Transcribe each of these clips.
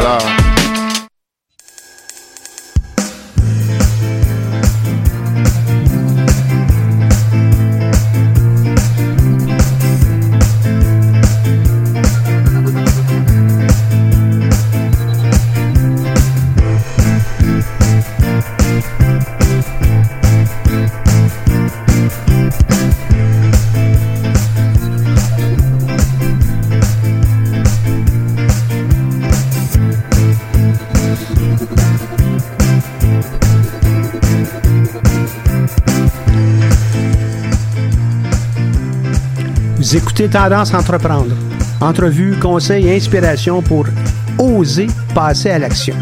love. Écoutez Tendance Entreprendre. Entrevue, conseils et inspiration pour oser passer à l'action.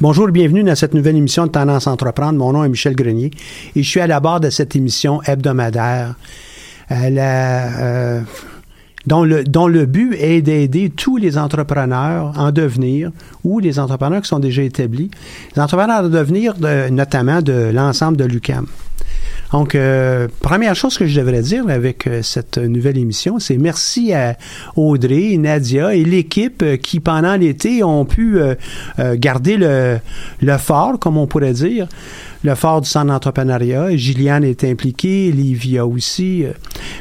Bonjour et bienvenue dans cette nouvelle émission de Tendance Entreprendre. Mon nom est Michel Grenier et je suis à la barre de cette émission hebdomadaire euh, euh, dont, le, dont le but est d'aider tous les entrepreneurs en devenir ou les entrepreneurs qui sont déjà établis, les entrepreneurs en devenir de, notamment de l'ensemble de l'UCAM. Donc, euh, première chose que je devrais dire avec euh, cette nouvelle émission, c'est merci à Audrey, Nadia et l'équipe euh, qui, pendant l'été, ont pu garder le, fort, comme on pourrait dire, le fort du centre d'entrepreneuriat. Gilliane est impliquée, Livia aussi.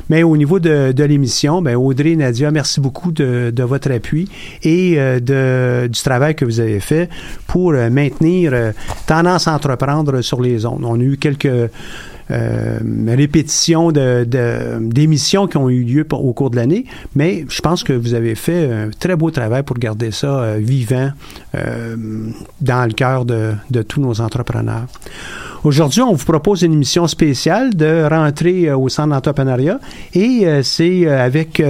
Mais au niveau de, l'émission, ben Audrey, Nadia, merci beaucoup de, votre appui et de, du travail que vous avez fait pour maintenir Tendance à entreprendre sur les ondes. On a eu quelques euh, de- d'émissions qui ont eu lieu au cours de l'année, mais je pense que vous avez fait un très beau travail pour garder ça euh, vivant euh, dans le cœur de, tous nos entrepreneurs. Aujourd'hui, on vous propose une émission spéciale de rentrée euh, au centre d'entrepreneuriat et c'est avec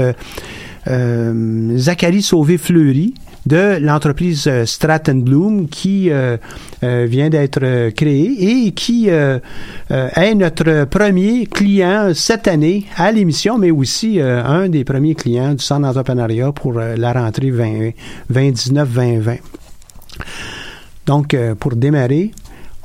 euh, Zachary Sauvé-Fleury de l'entreprise euh, Stratton Bloom qui euh, euh, vient d'être créée et qui est notre premier client cette année à l'émission, mais aussi un des premiers clients du centre d'entrepreneuriat pour la rentrée 20 2019-2020. Donc, pour démarrer,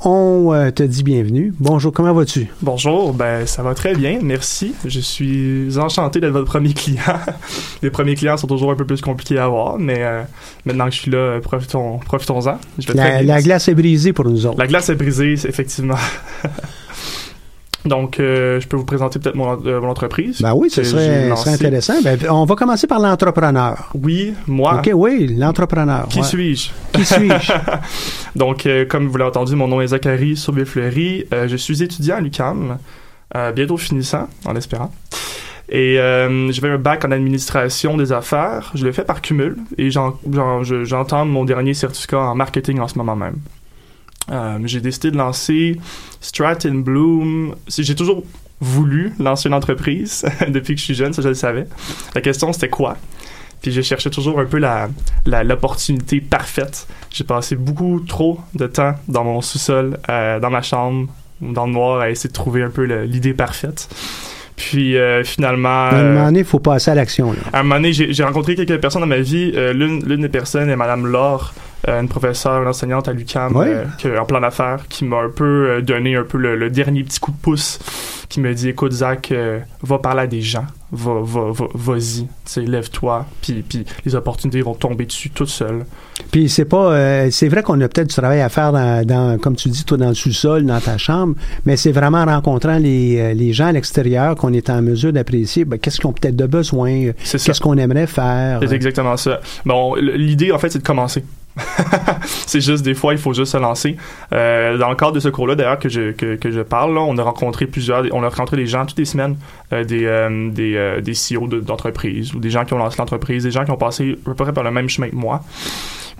on euh, te dit bienvenue. Bonjour, comment vas-tu? Bonjour, ben ça va très bien, merci. Je suis enchanté d'être votre premier client. Les premiers clients sont toujours un peu plus compliqués à avoir, mais euh, maintenant que je suis là, euh, profitons, profitons-en. Je vais La, la glace est brisée pour nous autres. La glace est brisée, effectivement. Donc, euh, je peux vous présenter peut-être mon, euh, mon entreprise. Ben oui, ce serait, intéressant. Ben, on va commencer par l'entrepreneur. Oui, moi. OK, oui, l'entrepreneur. Qui ouais. suis-je? Qui suis-je? Donc, euh, comme vous l'avez entendu, mon nom est Zachary Sauvé-Fleury. Euh, je suis étudiant à l'UQAM, bientôt finissant, en espérant. Et j'avais un bac en administration des affaires. Je l'ai fait par cumul et j'en- j'en- je- j'entends mon dernier certificat en marketing en ce moment même. Euh, j'ai décidé de lancer Stratton Bloom. C'est- J'ai toujours voulu lancer une entreprise depuis que je suis jeune, ça je le savais. La question c'était quoi? Puis je cherchais toujours un peu la l'opportunité parfaite. J'ai passé beaucoup trop de temps dans mon sous-sol, euh, dans ma chambre, dans le noir, à essayer de trouver un peu l'idée parfaite. Puis euh, finalement, À un euh, moment donné, il faut passer à l'action. là. à un moment donné, j'ai j'ai rencontré quelques personnes dans ma vie. Euh, L'une l'une des personnes est Madame Laure, euh, une professeure, une enseignante à l'UQAM Ouais. euh, en plan d'affaires, qui m'a un peu euh, donné un peu le, le dernier petit coup de pouce, qui me dit, écoute Zach, euh, va parler à des gens, va, va, va, vas-y, lève-toi, puis, puis les opportunités vont tomber dessus toutes seules. Puis c'est pas, euh, c'est vrai qu'on a peut-être du travail à faire dans, dans- comme tu dis, toi dans le sous-sol, dans ta chambre, mais c'est vraiment en rencontrant les, euh, les gens à l'extérieur qu'on est en mesure d'apprécier ben, qu'est-ce qu'ils ont peut-être de besoin, qu'est-ce qu'on aimerait faire. C'est exactement ça. Bon, l'idée, en fait, c'est de commencer. c'est juste des fois, il faut juste se lancer. Euh, dans le cadre de ce cours-là, d'ailleurs, que je, que, que je parle, là, on a rencontré plusieurs, on a rencontré des gens toutes les semaines, euh, des, euh, des, euh, des CEO de- d'entreprise ou des gens qui ont lancé l'entreprise, des gens qui ont passé à peu près par le même chemin que moi.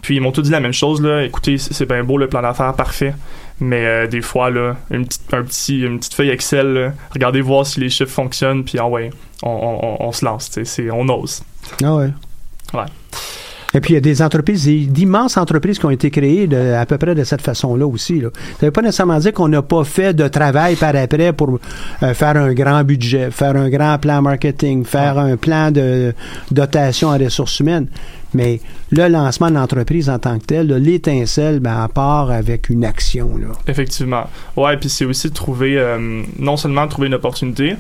Puis ils m'ont tous dit la même chose, là. Écoutez, c'est bien beau le plan d'affaires, parfait. Mais euh, des fois, là, une petite, un petit, une petite feuille Excel, là, regardez voir si les chiffres fonctionnent, puis ah ouais, on, on, on, on se lance, c'est- on ose. Ah ouais. Ouais. Et puis il y a des entreprises, d'immenses entreprises qui ont été créées de- à peu près de cette façon-là aussi. Là. Ça veut pas nécessairement dire qu'on n'a pas fait de travail par après pour euh, faire un grand budget, faire un grand plan marketing, faire un plan de dotation en ressources humaines. Mais le lancement de l'entreprise en tant que tel, l'étincelle, ben, à part avec une action. Là. Effectivement. Ouais, puis c'est aussi de trouver, euh, non seulement de trouver une opportunité,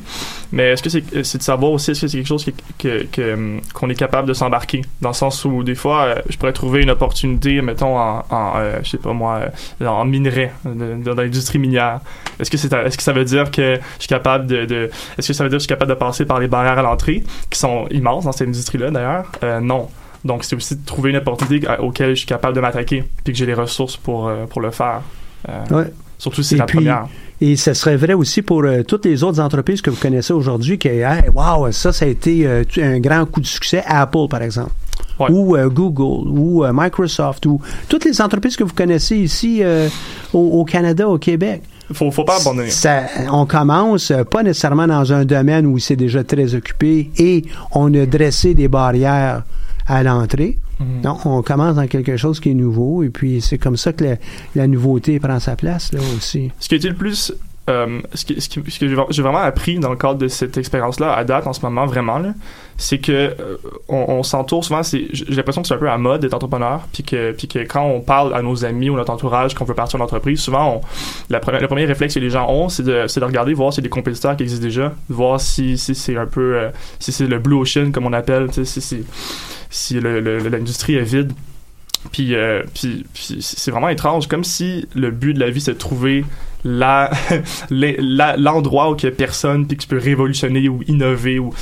mais est-ce que c'est c'est de savoir aussi, est-ce que c'est quelque chose qui- que- que, euh, qu'on est capable de s'embarquer? Dans le sens où, des fois, euh, je pourrais trouver une opportunité, mettons, en, en euh, je sais pas moi, euh, en minerai, de- dans l'industrie minière. Est-ce que, c'est, est-ce que ça veut dire que je suis capable de, de- est-ce que ça veut dire que je suis capable de passer par les barrières à l'entrée, qui sont immenses dans cette industrie-là, d'ailleurs? Euh, non. Donc, c'est aussi de trouver une opportunité auquel je suis capable de m'attaquer, puis que j'ai les ressources pour, euh, pour le faire. Euh, Ouais. Surtout si c'est la puis, première. Et ce serait vrai aussi pour euh, toutes les autres entreprises que vous connaissez aujourd'hui, qui, hey, wow, ça, ça a été euh, un grand coup de succès. Apple, par exemple. Ouais. Ou euh, Google, ou euh, Microsoft, ou toutes les entreprises que vous connaissez ici euh, au, au Canada, au Québec. Faut, faut pas abandonner. Ça, on commence pas nécessairement dans un domaine où c'est déjà très occupé et on a dressé des barrières à l'entrée. Mhm. Non, on commence dans quelque chose qui est nouveau et puis c'est comme ça que la, la nouveauté prend sa place là aussi. Ce qui été le plus. Euh, ce, qui- ce que j'ai vraiment appris dans le cadre de cette expérience-là, à date, en ce moment, vraiment, c'est que euh, on, s'entoure souvent. J'ai l'impression que c'est un peu à mode d'être entrepreneur, puis que, que quand on parle à nos amis ou notre entourage qu'on veut partir en entreprise, souvent, la première, le premier réflexe que les gens ont, c'est de, de regarder, voir s'il y a des compétiteurs qui existent déjà, voir si, si c'est un peu. euh, si c'est le blue ocean, comme on appelle, si, si, si l'industrie est vide. Puis, puis, puis c'est vraiment étrange, comme si le but de la vie c'est de trouver l'endroit où il y a personne puis que tu peux révolutionner ou innover ou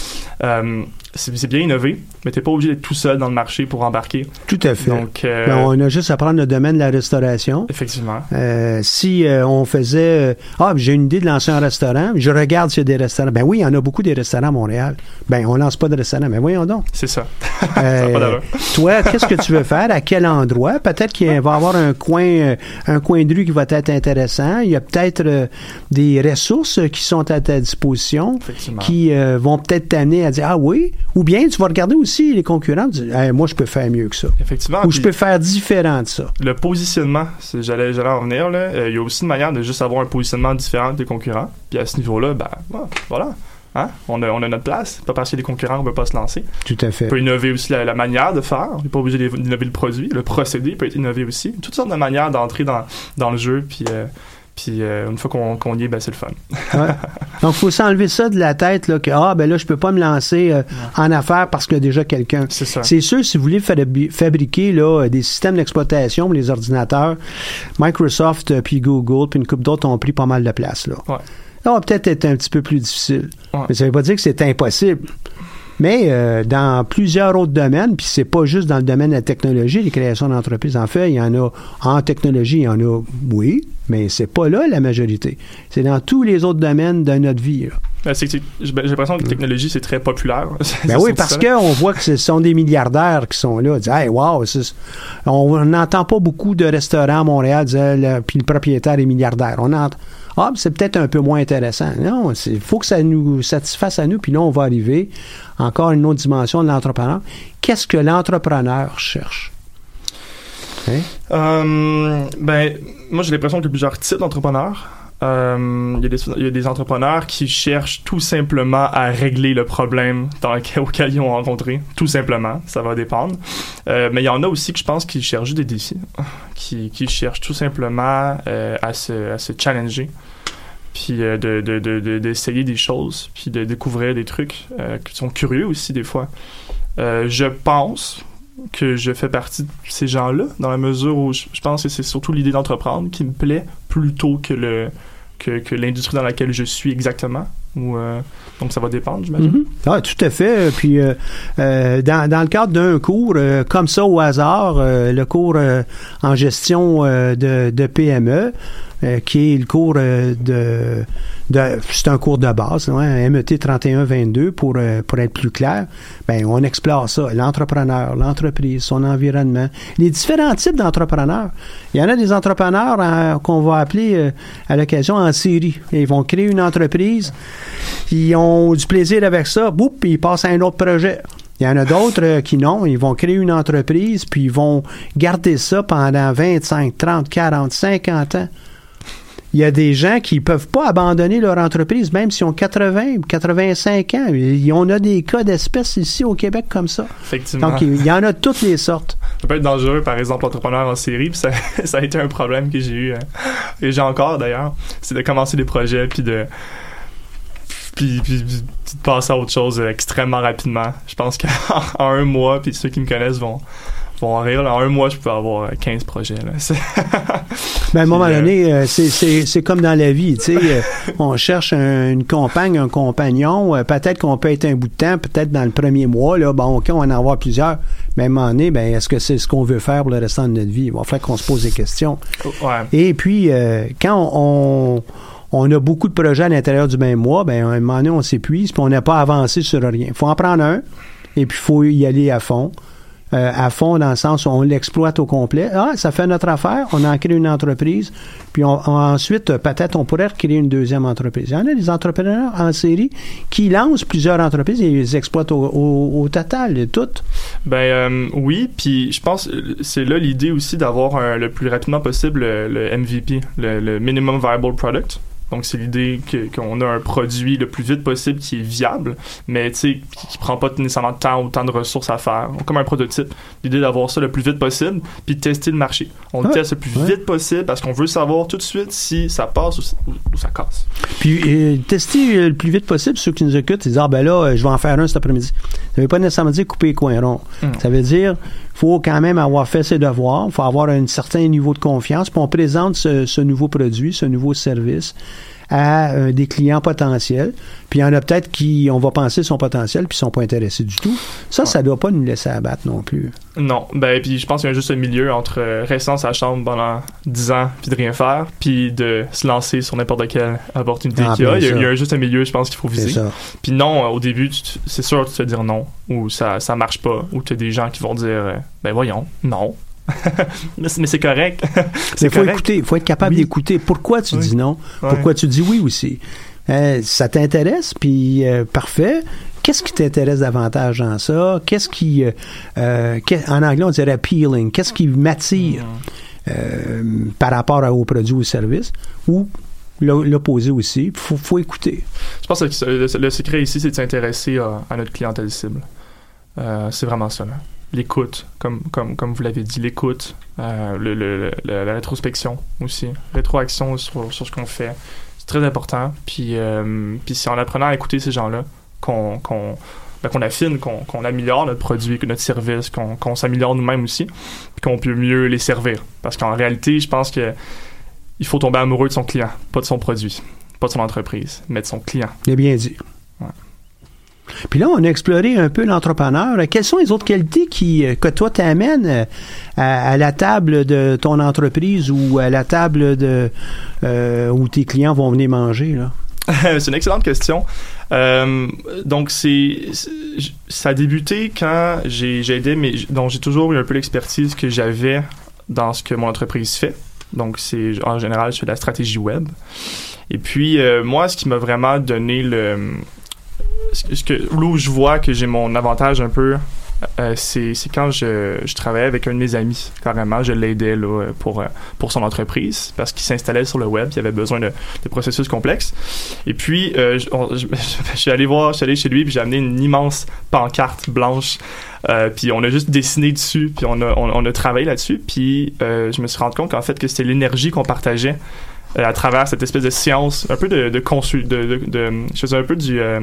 euh, c'est, bien innover, mais t'es pas obligé d'être tout seul dans le marché pour embarquer. Tout à fait. Donc, euh, Ben, on a juste à prendre le domaine de la restauration. effectivement. Euh, si euh, on faisait euh, ah j'ai une idée de lancer un restaurant, je regarde s'il y a des restaurants. Ben oui, il y en a beaucoup des restaurants à Montréal. Ben on lance pas de restaurant, mais voyons donc. C'est ça. Euh, pas d'allure. toi, qu'est-ce que tu veux faire? À quel endroit? Peut-être qu'il va y avoir un coin, euh, un coin de rue qui va être intéressant. Il y a peut-être des ressources qui sont à ta disposition, qui euh, vont peut-être t'amener à dire ah oui. Ou bien tu vas regarder aussi les concurrents, tu dis, Hey, moi je peux faire mieux que ça. Effectivement. Ou je peux faire différent de ça. Le positionnement, j'allais, j'allais en venir, là. Euh, Il y a aussi une manière de juste avoir un positionnement différent des concurrents. Puis à ce niveau-là, ben, voilà. Hein? On, a, on a notre place. Pas parce qu'il y a des concurrents, on ne peut pas se lancer. Tout à fait. On peut innover aussi la, la manière de faire. On n'est pas obligé d'innover le produit. Le procédé peut être innové aussi. Toutes sortes de manières d'entrer dans, dans le jeu. Puis, euh, puis euh, une fois qu'on, y est, ben, c'est le fun. Ouais. Donc, il faut s'enlever ça de la tête, là, que, ah, ben là, je peux pas me lancer euh, en affaires parce qu'il y a déjà quelqu'un. C'est sûr, si vous voulez fabri- fabriquer là, des systèmes d'exploitation pour les ordinateurs, Microsoft, euh, puis Google, puis une couple d'autres ont pris pas mal de place. Là. Ouais. Va peut-être être un petit peu plus difficile. Ouais. Mais ça veut pas dire que c'est impossible. Mais euh, dans plusieurs autres domaines, puis c'est pas juste dans le domaine de la technologie, les créations d'entreprises. En fait, il y en a en technologie, il y en a, oui, mais c'est pas là la majorité. C'est dans tous les autres domaines de notre vie. là. Ben, c'est- J'ai l'impression que la technologie, c'est très populaire. Ben oui, parce qu'on voit que ce sont des milliardaires qui sont là. Disent, hey, wow, on n'entend pas beaucoup de restaurants à Montréal dire, puis le propriétaire est milliardaire. On entend, ah, c'est peut-être un peu moins intéressant. Non, il faut que ça nous satisfasse à nous, puis là, on va arriver encore une autre dimension de l'entrepreneur. Qu'est-ce que l'entrepreneur cherche? Hein? Euh, ben, moi, j'ai l'impression qu'il y a plusieurs types d'entrepreneurs. Euh, il, y a des, entrepreneurs qui cherchent tout simplement à régler le problème dans lequel, auquel ils ont rencontré. Tout simplement. Ça va dépendre. Euh, mais il y en a aussi je pense qui cherchent des défis. Qui, cherchent tout simplement à se challenger. Puis euh, de, de, de, de- d'essayer des choses. Puis de découvrir des trucs euh, qui sont curieux aussi des fois. Euh, je pense que je fais partie de ces gens-là, dans la mesure où je, pense que c'est surtout l'idée d'entreprendre qui me plaît plutôt que le que, que l'industrie dans laquelle je suis exactement. Donc ça va dépendre, j'imagine. Mhm. Ah, tout à fait. Puis, dans, dans le cadre d'un cours, comme ça au hasard, le cours en gestion de, de PME, euh, qui est le cours euh, de, c'est un cours de base, MET 3122 pour euh, pour être plus clair. Ben on explore ça, l'entrepreneur, l'entreprise, son environnement, les différents types d'entrepreneurs. Il y en a des entrepreneurs qu'on va appeler à l'occasion en série. Ils vont créer une entreprise, ils ont du plaisir avec ça, boum, ils passent à un autre projet. Il y en a d'autres qui non, ils vont créer une entreprise, puis ils vont garder ça pendant 25, 30, 40, 50 ans. Il y a des gens qui peuvent pas abandonner leur entreprise, même s'ils ont 80, 85 ans. On a des cas d'espèces ici au Québec comme ça. Effectivement. Donc, il y en a toutes les sortes. Ça peut être dangereux, par exemple, l'entrepreneur en série. Puis ça, ça a été un problème que j'ai eu, euh, et j'ai encore d'ailleurs, c'est de commencer des projets puis de puis, puis- puis de passer à autre chose euh, extrêmement rapidement. Je pense qu'en en un mois, puis ceux qui me connaissent vont vont en rire. là, En un mois, je peux avoir euh, 15 projets. Là. Ben, à un moment euh, donné, euh, c'est- c'est c'est comme dans la vie, euh, on cherche un- une compagne, un compagnon, euh, peut-être qu'on peut être un bout de temps, peut-être dans le premier mois, là, bon, OK, on va en avoir plusieurs, mais à un moment donné, ben, est-ce que c'est ce qu'on veut faire pour le restant de notre vie? Il va falloir qu'on se pose des questions. ouais. Et puis, euh, quand on, on a beaucoup de projets à l'intérieur du même mois, ben, à un moment donné, on s'épuise, puis on n'a pas avancé sur rien. Il faut en prendre un, et puis il faut y aller à fond. Euh, à fond dans le sens où on l'exploite au complet. Ah, ça fait notre affaire, on en crée une entreprise, puis ensuite, euh, peut-être, on pourrait créer une deuxième entreprise. Il y en a des entrepreneurs en série qui lancent plusieurs entreprises et ils les exploitent au, au- total, toutes. Ben euh, oui, puis je pense euh, c'est là l'idée aussi d'avoir le plus rapidement possible le, le MVP, le minimum viable product. Donc c'est l'idée qu'on a un produit le plus vite possible qui est viable, mais tu sais qui, qui prend pas nécessairement de temps ou tant de ressources à faire. Comme un prototype. L'idée d'avoir ça le plus vite possible, puis de tester le marché. On le Ouais, teste le plus ouais. vite possible parce qu'on veut savoir tout de suite si ça passe ou, ça casse. Puis euh, tester euh, le plus vite possible, ceux qui nous écoutent, ils disent Ah ben là, euh, je vais en faire un cet après-midi. Ça veut pas nécessairement dire couper les coins ronds. Mm. Ça veut dire faut quand même avoir fait ses devoirs, faut avoir un certain niveau de confiance, puis on présente ce, ce nouveau produit, ce nouveau service à euh, des clients potentiels. Puis il y en a peut-être qui, on va penser son potentiel, puis ils sont pas intéressés du tout. Ça, ça doit pas nous laisser abattre non plus. Non, ben puis je pense qu'il y a juste un milieu entre euh, rester dans sa chambre pendant 10 ans puis de rien faire, puis de se lancer sur n'importe quelle opportunité Ah, qu'il y a. Il y a, sûr. il y a juste un milieu, je pense qu'il faut viser. Puis non, euh, au début, c'est sûr que tu te dire non, ou ça ça marche pas, ou tu as des gens qui vont dire ben voyons, non. mais c'est correct. Mais faut correct. écouter, il faut être capable Oui. d'écouter. Pourquoi tu Oui. dis non? Ouais. Pourquoi tu dis oui aussi? Euh, ça t'intéresse, puis euh, parfait. Qu'est-ce qui t'intéresse davantage dans ça? Qu'est-ce qui, euh, en anglais, on dirait appealing. Qu'est-ce qui m'attire Mm. par rapport à- au produit ou au service? Ou l'o- l'opposé aussi. Il faut, faut écouter. Je pense que le, le secret ici, c'est de s'intéresser à, à notre clientèle cible. C'est vraiment ça. là. L'écoute, comme, comme, comme vous l'avez dit, l'écoute, euh, le, la rétrospection aussi, rétroaction sur, sur ce qu'on fait. C'est très important. Puis, euh, puis c'est en apprenant à écouter ces gens-là qu'on qu'on ben, qu'on affine, qu'on qu'on améliore notre produit, notre service, qu'on s'améliore nous-mêmes aussi, qu'on peut mieux les servir. Parce qu'en réalité, je pense que il faut tomber amoureux de son client, pas de son produit, pas de son entreprise, mais de son client. J'ai bien dit. Puis là, on a exploré un peu l'entrepreneur. Quelles sont les autres qualités qui, euh, que toi t'amènes euh, à, la table de ton entreprise ou à la table de euh, où tes clients vont venir manger? C'est une excellente question. Donc, c'est, ça a débuté quand j'ai, aidé, mais donc j'ai toujours eu un peu l'expertise que j'avais dans ce que mon entreprise fait. Donc, c'est en général, de la stratégie web. Et puis, moi, ce qui m'a vraiment donné le. Ce là où je vois que j'ai mon avantage un peu, euh, c'est, quand je, travaillais avec un de mes amis, carrément. Je l'aidais pour, euh, pour son entreprise parce qu'il s'installait sur le web. Il avait besoin de, de processus complexes. Et puis, euh, je, suis allé voir, je suis allé chez lui, puis j'ai amené une immense pancarte blanche. Puis on a juste dessiné dessus, puis on a, on, a travaillé là-dessus. Puis je me suis rendu compte qu'en fait, que c'était l'énergie qu'on partageait à travers cette espèce de science, un peu de, de consul, de, de, je faisais un peu du, euh,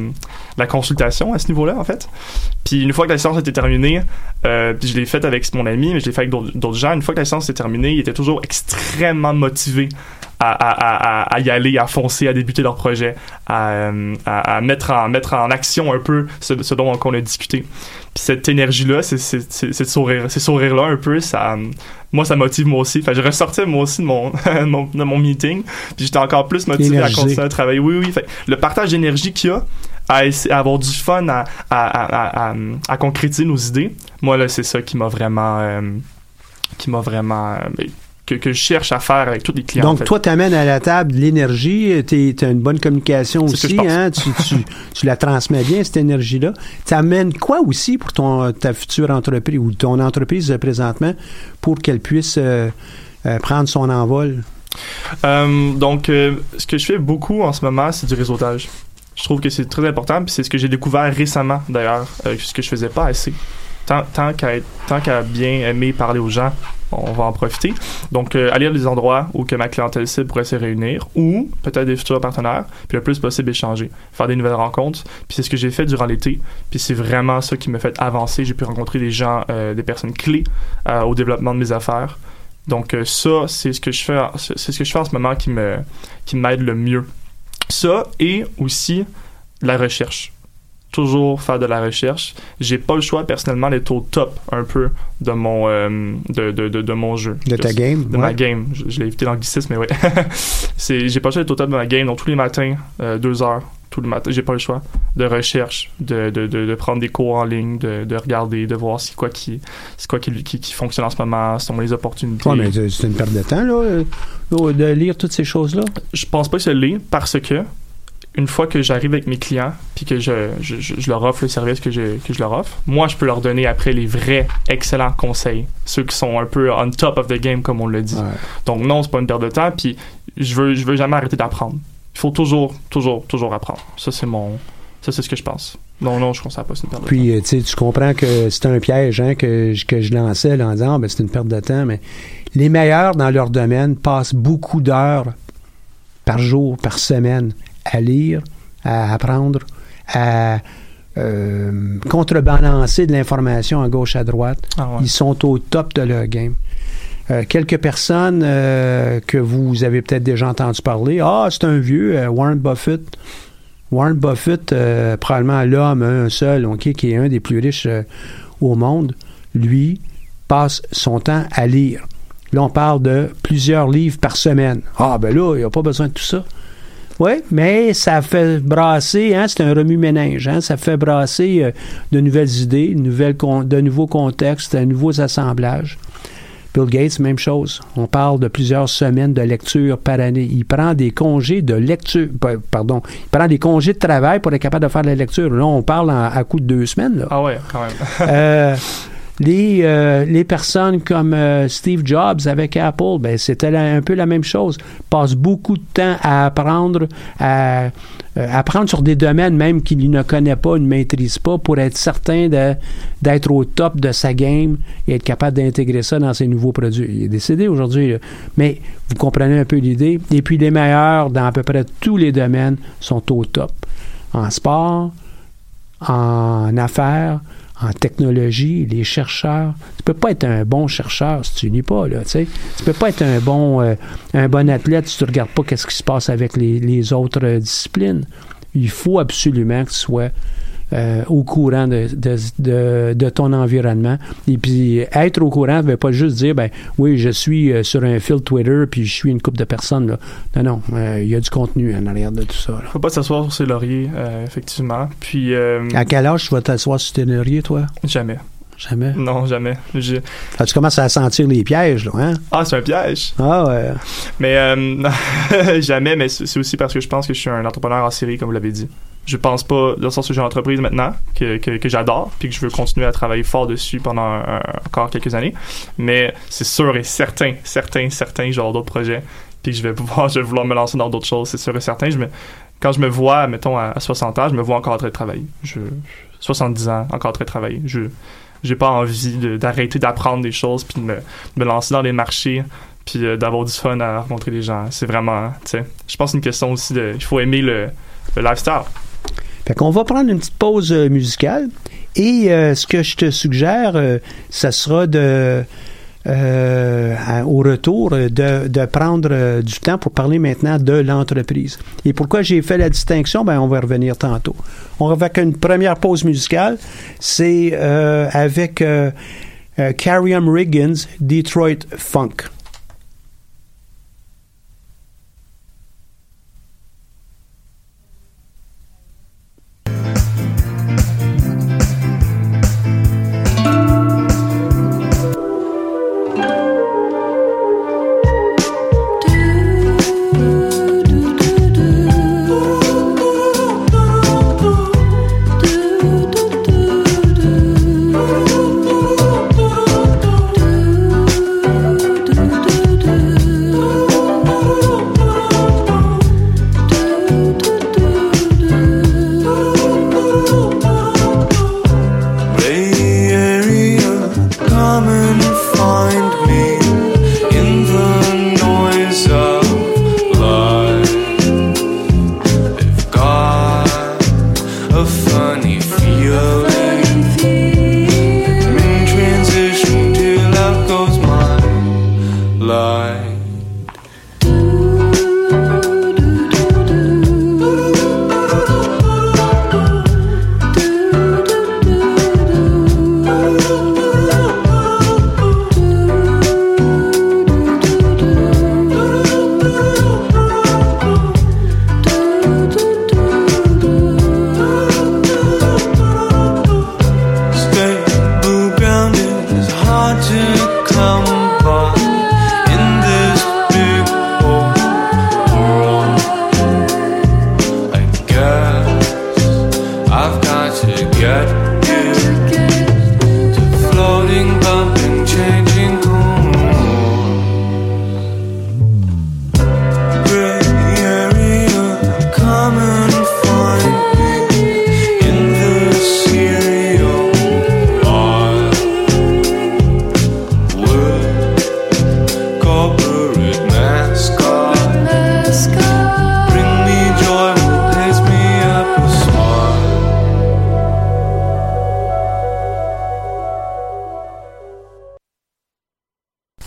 la consultation à ce niveau-là, en fait. Puis une fois que la séance était terminée, euh, puis je l'ai faite avec mon ami, mais je l'ai fait avec d'autres gens. Une fois que la séance était terminée, ils étaient toujours extrêmement motivés à, à, à, à- y aller, à foncer, à débuter leur projet, à, euh, à mettre, en, mettre en action un peu ce, ce dont on a discuté. Puis cette énergie-là, c'est c'est- c'est- c'est sourire, ces sourires-là un peu, ça, moi, ça motive moi aussi. Fait que je ressortais moi aussi de mon, de mon, de mon meeting, puis j'étais encore plus motivé à continuer à travailler. Oui, oui. Fait le partage d'énergie qu'il y a, à, à avoir du fun, à, à, à, concrétiser nos idées, moi, là, c'est ça qui m'a vraiment... euh, qui m'a vraiment... euh, que, que je cherche à faire avec tous les clients. en Donc, fait. toi, tu amènes à la table de l'énergie, tu as une bonne communication aussi, hein, tu, tu- tu la transmets bien, cette énergie-là. Tu amènes quoi aussi pour ton, ta future entreprise ou ton entreprise présentement pour qu'elle puisse euh, euh, prendre son envol? Euh, donc, ce que je fais beaucoup en ce moment, c'est du réseautage. Je trouve que c'est très important, puis c'est ce que j'ai découvert récemment, d'ailleurs, ce que je faisais pas assez. Tant, tant qu'à être- tant qu'à bien aimer parler aux gens, on va en profiter. Donc, euh, aller à des endroits où que ma clientèle cible pourrait se réunir, ou peut-être des futurs partenaires, puis le plus possible échanger, faire des nouvelles rencontres. Puis c'est ce que j'ai fait durant l'été, puis c'est vraiment ça qui m'a fait avancer. J'ai pu rencontrer des gens, euh, des personnes clés euh, au développement de mes affaires. Donc ça, c'est ce que je fais, c'est ce que je fais en ce moment qui me qui m'aide le mieux. Ça et aussi la recherche. Toujours faire de la recherche. J'ai pas le choix personnellement d'être au top un peu de mon euh, de, de, de, de mon jeu. De ta game? De ouais. ma game. Je, je l'ai évité l'anglicisme, mais ouais. c'est j'ai pas le choix d'être au top de ma game. Donc tous les matins, euh, deux heures, tous les matins, j'ai pas le choix de recherche, de, de, prendre des cours en ligne, de, de regarder, de voir c'est quoi qui c'est quoi qui, qui, qui fonctionne en ce moment, ce sont les opportunités. Ouais, mais c'est c'est une perte de temps, là, euh, là, de lire toutes ces choses-là. Je pense pas que je l'ai parce que une fois que j'arrive avec mes clients puis que je, je, leur offre le service que je, que je leur offre, moi je peux leur donner après les vrais excellents conseils, ceux qui sont un peu on top of the game comme on le dit. Ouais. Donc non, c'est pas une perte de temps puis je veux je veux jamais arrêter d'apprendre. Il faut toujours toujours toujours apprendre. Ça c'est mon ça c'est ce que je pense. Non non, je considère pas c'est une perte de temps. Puis, euh, tu comprends que c'est un piège hein, que, je- que je lançais là, en disant, ah, ben, c'est une perte de temps, mais les meilleurs dans leur domaine passent beaucoup d'heures par jour, par semaine, à lire, à apprendre, à euh, contrebalancer de l'information à gauche, à droite. Ah ouais. Ils sont au top de leur game. Euh, quelques personnes euh, que vous avez peut-être déjà entendu parler. Ah, c'est un vieux, Warren Buffett. Warren Buffett, probablement l'homme, un seul, qui est un des plus riches au monde, lui, passe son temps à lire. Là, on parle de plusieurs livres par semaine. Ah, ben là, il n'y a pas besoin de tout ça. Oui, mais ça fait brasser, hein, c'est un remue-ménage, hein, ça fait brasser euh, de nouvelles idées, de, nouvelles con- de nouveaux contextes, de nouveaux assemblages. Bill Gates, même chose. On parle de plusieurs semaines de lecture par année. Il prend des congés de lecture, pa- pardon, il prend des congés de travail pour être capable de faire la lecture. Là, on parle en- à coup de deux semaines. Là. Ah ouais, quand même. Euh, les, euh, les personnes comme euh, Steve Jobs avec Apple, ben, c'était un peu la même chose. Passe beaucoup de temps à apprendre, à euh, apprendre sur des domaines même qu'il ne connaît pas, ne maîtrise pas, pour être certain d'être au top de sa game et être capable d'intégrer ça dans ses nouveaux produits. Il est décédé aujourd'hui, mais vous comprenez un peu l'idée. Et puis les meilleurs dans à peu près tous les domaines sont au top. En sport, en affaires, en technologie, les chercheurs. Tu peux pas être un bon chercheur si tu lis pas, là, tu sais. Tu peux pas être un bon, euh, athlète si tu regardes pas qu'est-ce qui se passe avec les, les autres euh, disciplines. Il faut absolument que tu sois euh, au courant de, de, de, de ton environnement. Et puis, être au courant ne veut pas juste dire, ben oui, je suis euh, sur un fil Twitter, puis je suis une couple de personnes. Là. Non, non, euh, il y a du contenu en arrière de tout ça. là. Faut pas s'asseoir sur ses lauriers, euh, effectivement. Puis, euh, À quel âge tu vas t'asseoir sur tes lauriers, toi? jamais. Jamais? Non, jamais. Ah, tu commences à sentir les pièges, là, hein? Ah, c'est un piège. Ah ouais. Mais euh, jamais, mais c'est c'est aussi parce que je pense que je suis un entrepreneur en série, comme vous l'avez dit. Je pense pas, dans le sens où j'ai une entreprise maintenant que, que, j'adore, puis que je veux continuer à travailler fort dessus pendant encore quelques années. Mais c'est sûr et certain, certain, certain que j'aurai d'autres projets, puis que je vais pouvoir, je vais vouloir me lancer dans d'autres choses, c'est sûr et certain. Je me, quand je me vois, mettons, à, à 60 ans, je me vois encore en train de travailler. Je, 70 ans, encore en train de travailler. Je j'ai pas envie d'arrêter d'apprendre des choses, puis de me, lancer dans les marchés, puis euh, d'avoir du fun à rencontrer des gens. C'est vraiment, tu sais, je pense une question aussi de, il faut aimer le, le lifestyle. Qu'on va prendre une petite pause euh, musicale. Et euh, ce que je te suggère, euh, ça sera de au retour de, prendre du temps pour parler maintenant de l'entreprise. Et pourquoi j'ai fait la distinction? Ben, on va revenir tantôt. On va avec une première pause musicale. C'est avec euh, Carrie Ann Riggins, Detroit Funk.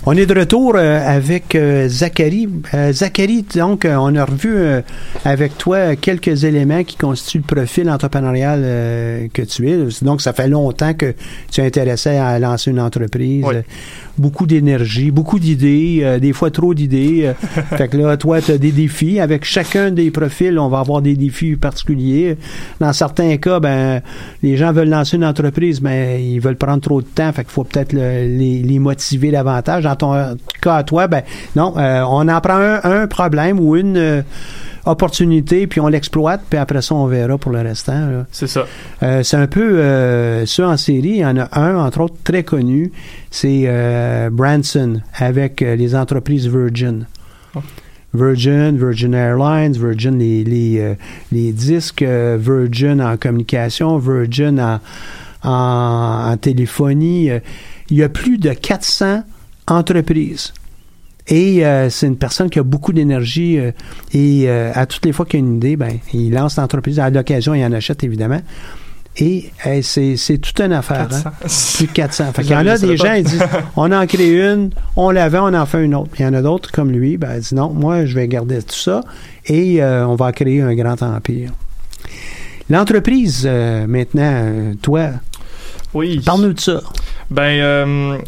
On est de retour euh, avec Zachary. Euh, Zachary, donc, euh, on a revu avec toi quelques éléments qui constituent le profil entrepreneurial euh, que tu es. Donc, ça fait longtemps que tu es intéressé à lancer une entreprise. Oui. Beaucoup d'énergie, beaucoup d'idées, euh, des fois trop d'idées. Euh, fait que là, toi, tu as des défis. Avec chacun des profils, on va avoir des défis particuliers. Dans certains cas, ben, les gens veulent lancer une entreprise, mais ils veulent prendre trop de temps. Fait qu'il faut peut-être le- les, les motiver davantage. Dans ton cas à toi, ben, non, euh, on en prend un, un problème ou une opportunité, puis on l'exploite, puis après ça, on verra pour le restant. C'est ça. Euh, c'est un peu euh, ça en série. Il y en a un, entre autres, très connu. C'est euh, Branson avec euh, les entreprises Virgin. Oh. Virgin, Virgin Airlines, Virgin les, les, les disques, Virgin en communication, Virgin en, en, en téléphonie. Il y a plus de 400 entreprises. Et euh, c'est une personne qui a beaucoup d'énergie euh, et euh, à toutes les fois qu'il a une idée, ben, il lance l'entreprise. À l'occasion, il en achète évidemment. Et euh, c'est, c'est toute une affaire. hein. 400. Plus de 400. Fait qu'il y en a des gens, ils disent, on en crée une, on la vend, on en fait une autre. Il y en a d'autres comme lui, ben, il dit non, moi, je vais garder tout ça et euh, on va créer un grand empire. L'entreprise, euh, maintenant, toi, Oui. parle-nous de ça. Ben, euh,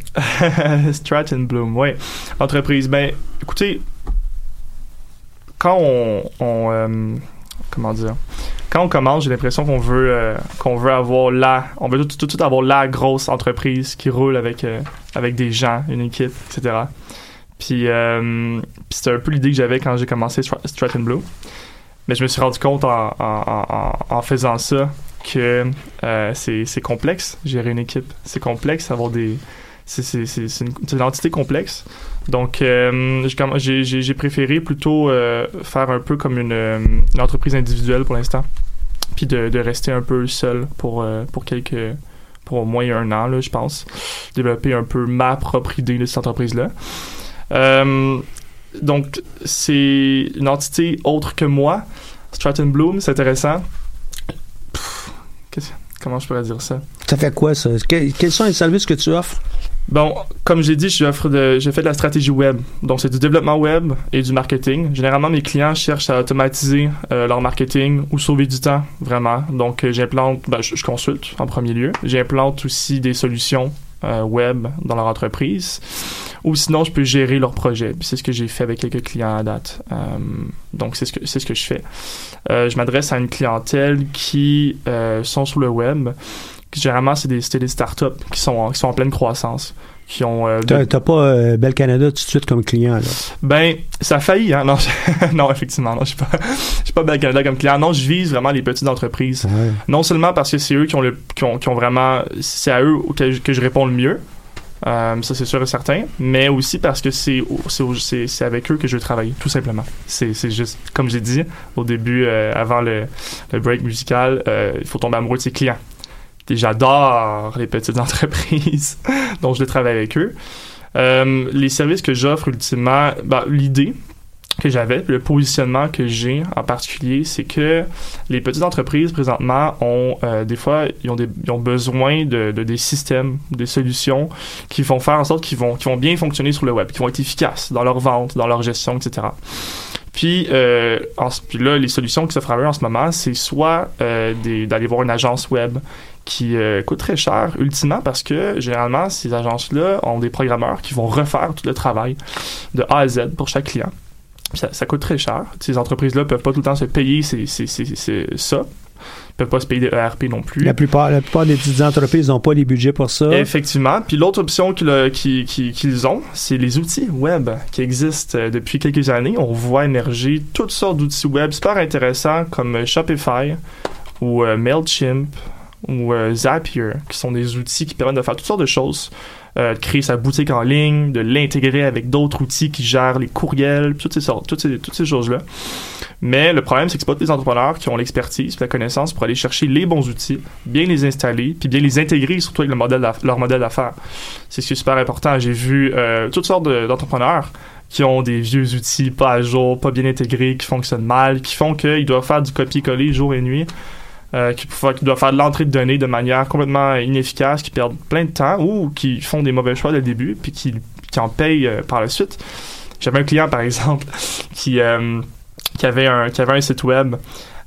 Stratton Bloom, oui. Entreprise. Ben, écoutez, quand on. euh, comment dire Quand on commence, j'ai l'impression qu'on veut, euh, qu'on veut avoir la. On veut tout, avoir la grosse entreprise qui roule avec, euh, avec des gens, une équipe, etc. Puis, euh, puis c'était un peu l'idée que j'avais quand j'ai commencé Stra- Stratton Bloom. Mais je me suis rendu compte en, en faisant ça que euh, c'est complexe gérer une équipe. C'est complexe avoir des. C'est une, une entité complexe. Donc, euh, j'ai préféré plutôt euh, faire un peu comme une, euh, une entreprise individuelle pour l'instant. Puis de, rester un peu seul pour, euh, pour quelques. pour au moins un an, là, je pense. Développer un peu ma propre idée de cette entreprise-là. Donc, c'est une entité autre que moi. Stratton Bloom, c'est intéressant. Comment je pourrais dire ça? Ça fait quoi, ça? Que- quels sont les services que tu offres? Bon, comme j'ai dit, j'offre de, j'ai fait de la stratégie web. Donc, c'est du développement web et du marketing. Généralement, mes clients cherchent à automatiser euh, leur marketing ou sauver du temps, vraiment. Donc, euh, j'implante, ben, je, je consulte en premier lieu. J'implante aussi des solutions euh, web dans leur entreprise. Ou sinon, je peux gérer leur projet. C'est ce que j'ai fait avec quelques clients à date. Euh, donc, c'est ce que, c'est ce que je fais. Euh, je m'adresse à une clientèle qui euh, sont sur le web. Généralement, c'est des, des startups qui sont, en, qui sont en pleine croissance. Qui ont, euh, T'as pas euh, Bel Canada tout de suite comme client, là? ben, ça a failli, hein? Non, non effectivement, non, je pas, je suis pas Bell Canada comme client. Non, je vise vraiment les petites entreprises. Ouais. Non seulement parce que c'est eux qui ont le, qui ont, qui ont vraiment, c'est à eux que, je- que je réponds le mieux. Euh, ça, c'est sûr et certain. Mais aussi parce que c'est, avec eux que je veux travailler, tout simplement. C'est, c'est juste, comme j'ai dit au début, euh, avant le, le break musical, euh, il faut tomber amoureux de ses clients. J'adore les petites entreprises, donc je travaille avec eux. Euh, les services que j'offre ultimement, ben, l'idée que j'avais, le positionnement que j'ai en particulier, c'est que les petites entreprises présentement ont euh, des fois ils ont, besoin de, de des systèmes, des solutions qui vont faire en sorte qu'ils vont, bien fonctionner sur le web, qui vont être efficaces dans leur vente, dans leur gestion, etc. Puis, euh, puis là, les solutions qui s'offrent à eux en ce moment, c'est soit d'aller voir une agence web qui euh, coûte très cher, ultimement, parce que généralement, ces agences-là ont des programmeurs qui vont refaire tout le travail de A à Z pour chaque client. Ça, ça coûte très cher. Ces entreprises-là peuvent pas tout le temps se payer ces- ces- ces- ces- ça. Ils peuvent pas se payer des ERP non plus. La plupart, la plupart des petites entreprises n'ont pas les budgets pour ça. Effectivement. Puis l'autre option qu'ils qui- qui- qu'ils ont, c'est les outils web qui existent euh, depuis quelques années. On voit émerger toutes sortes d'outils web super intéressants comme euh, Shopify ou euh, Mailchimp ou euh, Zapier, qui sont des outils qui permettent de faire toutes sortes de choses. Euh, de créer sa boutique en ligne, de l'intégrer avec d'autres outils qui gèrent les courriels, toutes ces toutes ces, toutes ces choses-là. Mais le problème, c'est que c'est pas tous les entrepreneurs qui ont l'expertise, la connaissance pour aller chercher les bons outils, bien les installer, puis bien les intégrer surtout avec leur modèle d'affaires. C'est ce qui est super important. J'ai vu euh, toutes sortes de- d'entrepreneurs qui ont des vieux outils pas à jour, pas bien intégrés, qui fonctionnent mal, qui font qu'ils doivent faire du copier-coller jour et nuit, euh, qui, qui doivent faire de l'entrée de données de manière complètement inefficace, qui perdent plein de temps ou qui font des mauvais choix dès le début, puis qui, qui en payent euh, par la suite. J'avais un client, par exemple, qui, euh, qui, avait, un, qui avait un site web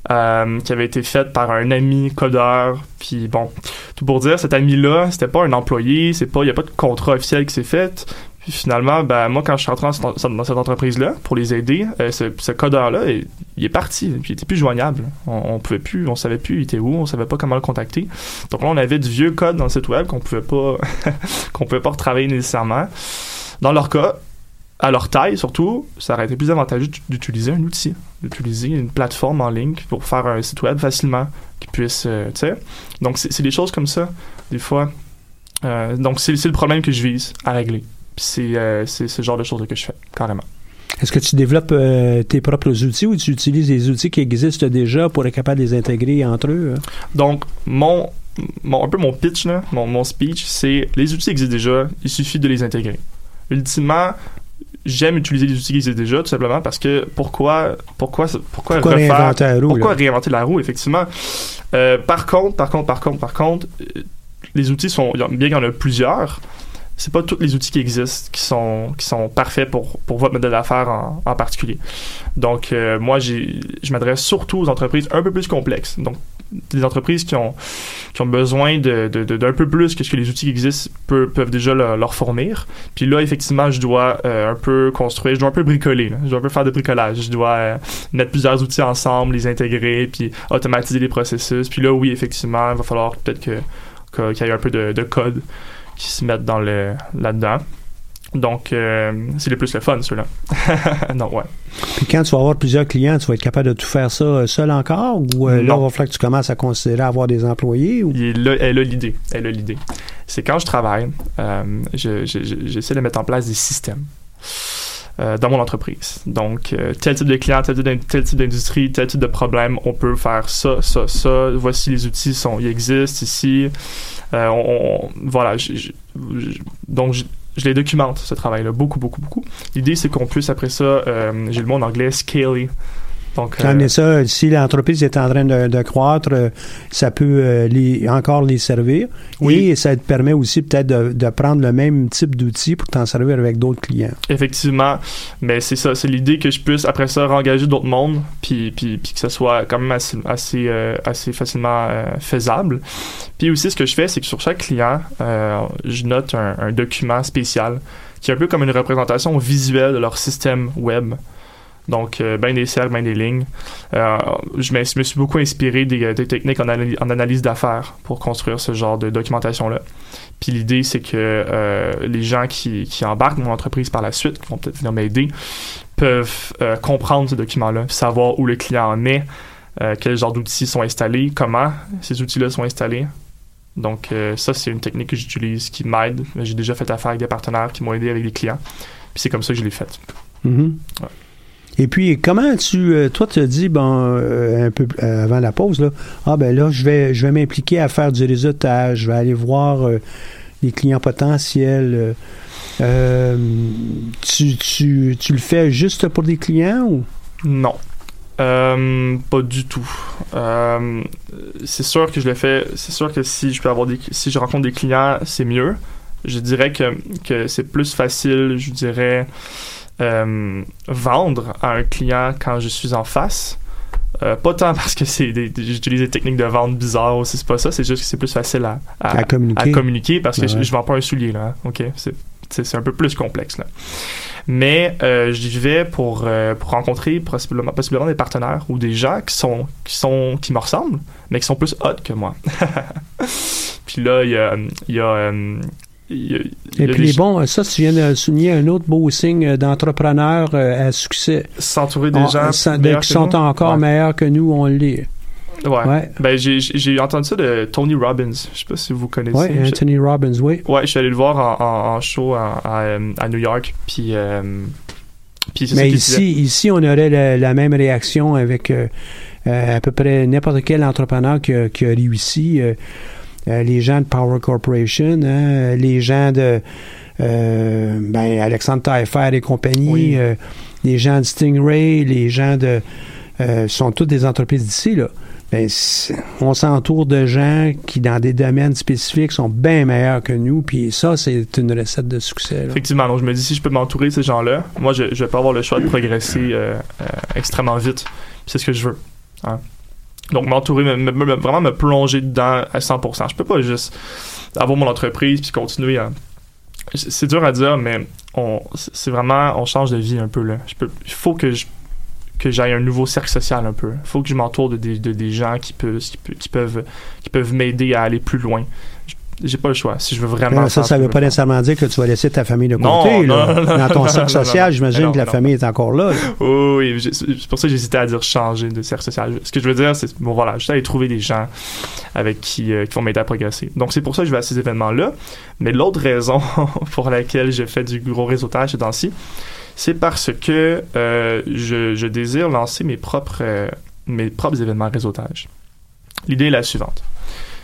qui avait été fait par un ami codeur. Puis bon, tout pour dire, cet ami-là, c'était pas un employé, il n'y a pas de contrat officiel qui s'est fait. Puis finalement, ben, moi, quand je suis rentré dans cette, entreprise-là pour les aider, euh, ce, codeur-là, il, est parti. Puis il était plus joignable. On, on pouvait plus, on savait plus il était où, on savait pas comment le contacter. Donc là, on avait du vieux code dans le site web qu'on pouvait pas, qu'on pouvait pas retravailler nécessairement. Dans leur cas, à leur taille surtout, ça aurait été plus avantageux d'utiliser un outil, d'utiliser une plateforme en ligne pour faire un site web facilement, qui puisse, euh, tu sais. Donc c'est des choses comme ça, des fois. Euh, donc c'est le problème que je vise à régler. C'est euh, c'est ce genre de choses que je fais, carrément. Est-ce que tu développes euh, tes propres outils ou tu utilises des outils qui existent déjà pour être capable de les intégrer entre eux? hein? Donc, mon, mon- un peu mon pitch, là, mon, mon speech, c'est les outils existent déjà, il suffit de les intégrer. Ultimement, j'aime utiliser les outils qui existent déjà, tout simplement parce que pourquoi, pourquoi, pourquoi, Pourquoi refaire- réinventer la roue? pourquoi là? réinventer la roue, effectivement? Euh, par contre, par contre, par contre, par contre, les outils sont, bien qu'il y en a plusieurs, c'est pas tous les outils qui existent qui sont, qui sont parfaits pour, pour votre modèle d'affaires en, en particulier. Donc, euh, moi, j'ai, je m'adresse surtout aux entreprises un peu plus complexes. Donc, des entreprises qui ont qui ont besoin de, de- d'un peu plus que ce que les outils qui existent peuvent, déjà leur, fournir. Puis là, effectivement, je dois euh, un peu construire, je dois un peu bricoler, je dois un peu faire de bricolage, je dois euh, mettre plusieurs outils ensemble, les intégrer, puis automatiser les processus. Puis là, oui, effectivement, il va falloir peut-être que- qu'il y ait un peu de, de code qui se mette dans le là-dedans. Donc, euh, c'est le plus le fun, ceux-là. Donc, ouais. Puis quand tu vas avoir plusieurs clients, tu vas être capable de tout faire ça euh, seul encore? Ou euh, là, il va falloir que tu commences à considérer avoir des employés ou? Il elle a l'idée. Elle a l'idée. C'est quand je travaille, euh, je- je- je- j'essaie de mettre en place des systèmes euh, dans mon entreprise. Donc, euh, tel type de client, tel type d'industrie, tel type de problème, on peut faire ça, ça, ça. Voici les outils, sont, ils existent ici. Euh, voilà. donc, je, les documente, ce travail-là, beaucoup, beaucoup, beaucoup. L'idée, c'est qu'on puisse, après ça, j'ai le mot en anglais, scaler. Donc, Quand euh, ça, si l'entreprise est en train de, de croître, euh, ça peut euh, les, encore les servir. Oui. Et ça te permet aussi peut-être de, de prendre le même type d'outils pour t'en servir avec d'autres clients. Effectivement, mais c'est ça, c'est l'idée que je puisse après ça engager d'autres mondes, puis, puis, puis que ça soit quand même assez, assez, euh, assez facilement faisable. Puis aussi, ce que je fais, c'est que sur chaque client, je note un, un document spécial qui est un peu comme une représentation visuelle de leur système web. Donc, euh, ben des cercles, ben des lignes. Euh, je, me, je me suis beaucoup inspiré des, des techniques en, analy- en analyse d'affaires pour construire ce genre de documentation-là. Puis l'idée, c'est que euh, les gens qui, qui embarquent dans mon entreprise par la suite, qui vont peut-être venir m'aider, peuvent euh, comprendre ce document-là, savoir où le client en est, euh, quel genre d'outils sont installés, comment ces outils-là sont installés. Donc euh, ça, c'est une technique que j'utilise qui m'aide. J'ai déjà fait affaire avec des partenaires qui m'ont aidé avec des clients. Puis c'est comme ça que je l'ai fait. Mhm. Ouais. Et puis, comment tu, euh, toi, tu te dis, bon, euh, un peu euh, avant la pause, là, ah ben là, je vais, je vais m'impliquer à faire du réseautage, je vais aller voir les clients potentiels. tu, tu, tu le fais juste pour des clients ou? Non. Pas du tout. C'est sûr que je le fais. C'est sûr que si je peux avoir des, si je rencontre des clients, c'est mieux. Je dirais que, que c'est plus facile, je dirais, euh, vendre à un client quand je suis en face. Euh, pas tant parce que c'est j'utilise des techniques de vente bizarres ou c'est pas ça, c'est juste que c'est plus facile à, À communiquer. à communiquer parce que Ouais, je, je vends pas un soulier là, hein, ok, c'est un peu plus complexe là. Mais euh, j'y vais pour euh, pour rencontrer possiblement possiblement des partenaires ou des gens qui sont qui sont qui me ressemblent mais qui sont plus hot que moi. Puis là il y a il y a euh, y a- Et puis les bons, ça, tu viens de souligner un autre beau signe euh, d'entrepreneur euh, à succès. s'entourer des On- gens sans- de- meilleurs qui sont nous. encore Ouais. meilleurs que nous, on l'est. Ouais. Ouais. Ben j'ai entendu ça de Tony Robbins. Je sais pas si vous connaissez. Oui, Je- Anthony Robbins, oui. Ouais, je suis allé le voir en, en, en show à, à, euh, à New York. Puis, euh, Mais ici, ici, on aurait la, la même réaction avec euh, euh, à peu près n'importe quel entrepreneur qui a, qui a réussi. Euh, les gens de Power Corporation, hein, les gens de euh, ben, Alexandre Taillefer et compagnie, Oui. euh, les gens de Stingray, les gens de sont toutes des entreprises d'ici là. Ben, c'est- on s'entoure de gens qui, dans des domaines spécifiques, sont bien meilleurs que nous. Puis ça, c'est une recette de succès. là. Effectivement, donc je me dis si je peux m'entourer de ces gens-là, moi je, je vais pas avoir le choix de progresser euh, euh, extrêmement vite. C'est ce que je veux. hein. Donc m'entourer, me- me- me- vraiment me plonger dedans à 100%. Je peux pas juste avoir mon entreprise puis continuer à. C'est dur à dire, mais on, c'est vraiment, on change de vie un peu là. Il faut que je j'aille un nouveau cercle social un peu. Il faut que je m'entoure de des, de des gens qui peuvent, qui peuvent m'aider à aller plus loin. J'ai pas le choix. Si je veux vraiment. Non, ça, ça veut pas nécessairement dire que tu vas laisser ta famille de côté. non, là. non, non, Dans ton cercle social, j'imagine que la famille est encore là. là. Oui, c'est pour ça que j'hésitais à dire changer de cercle social. Ce que je veux dire, c'est, bon voilà, juste aller trouver des gens avec qui, euh, qui vont m'aider à progresser. Donc c'est pour ça que je vais à ces événements-là. Mais l'autre raison pour laquelle j'ai fait du gros réseautage ces temps-ci, c'est parce que euh, je, je désire lancer mes propres, euh, mes propres événements réseautage. L'idée est la suivante.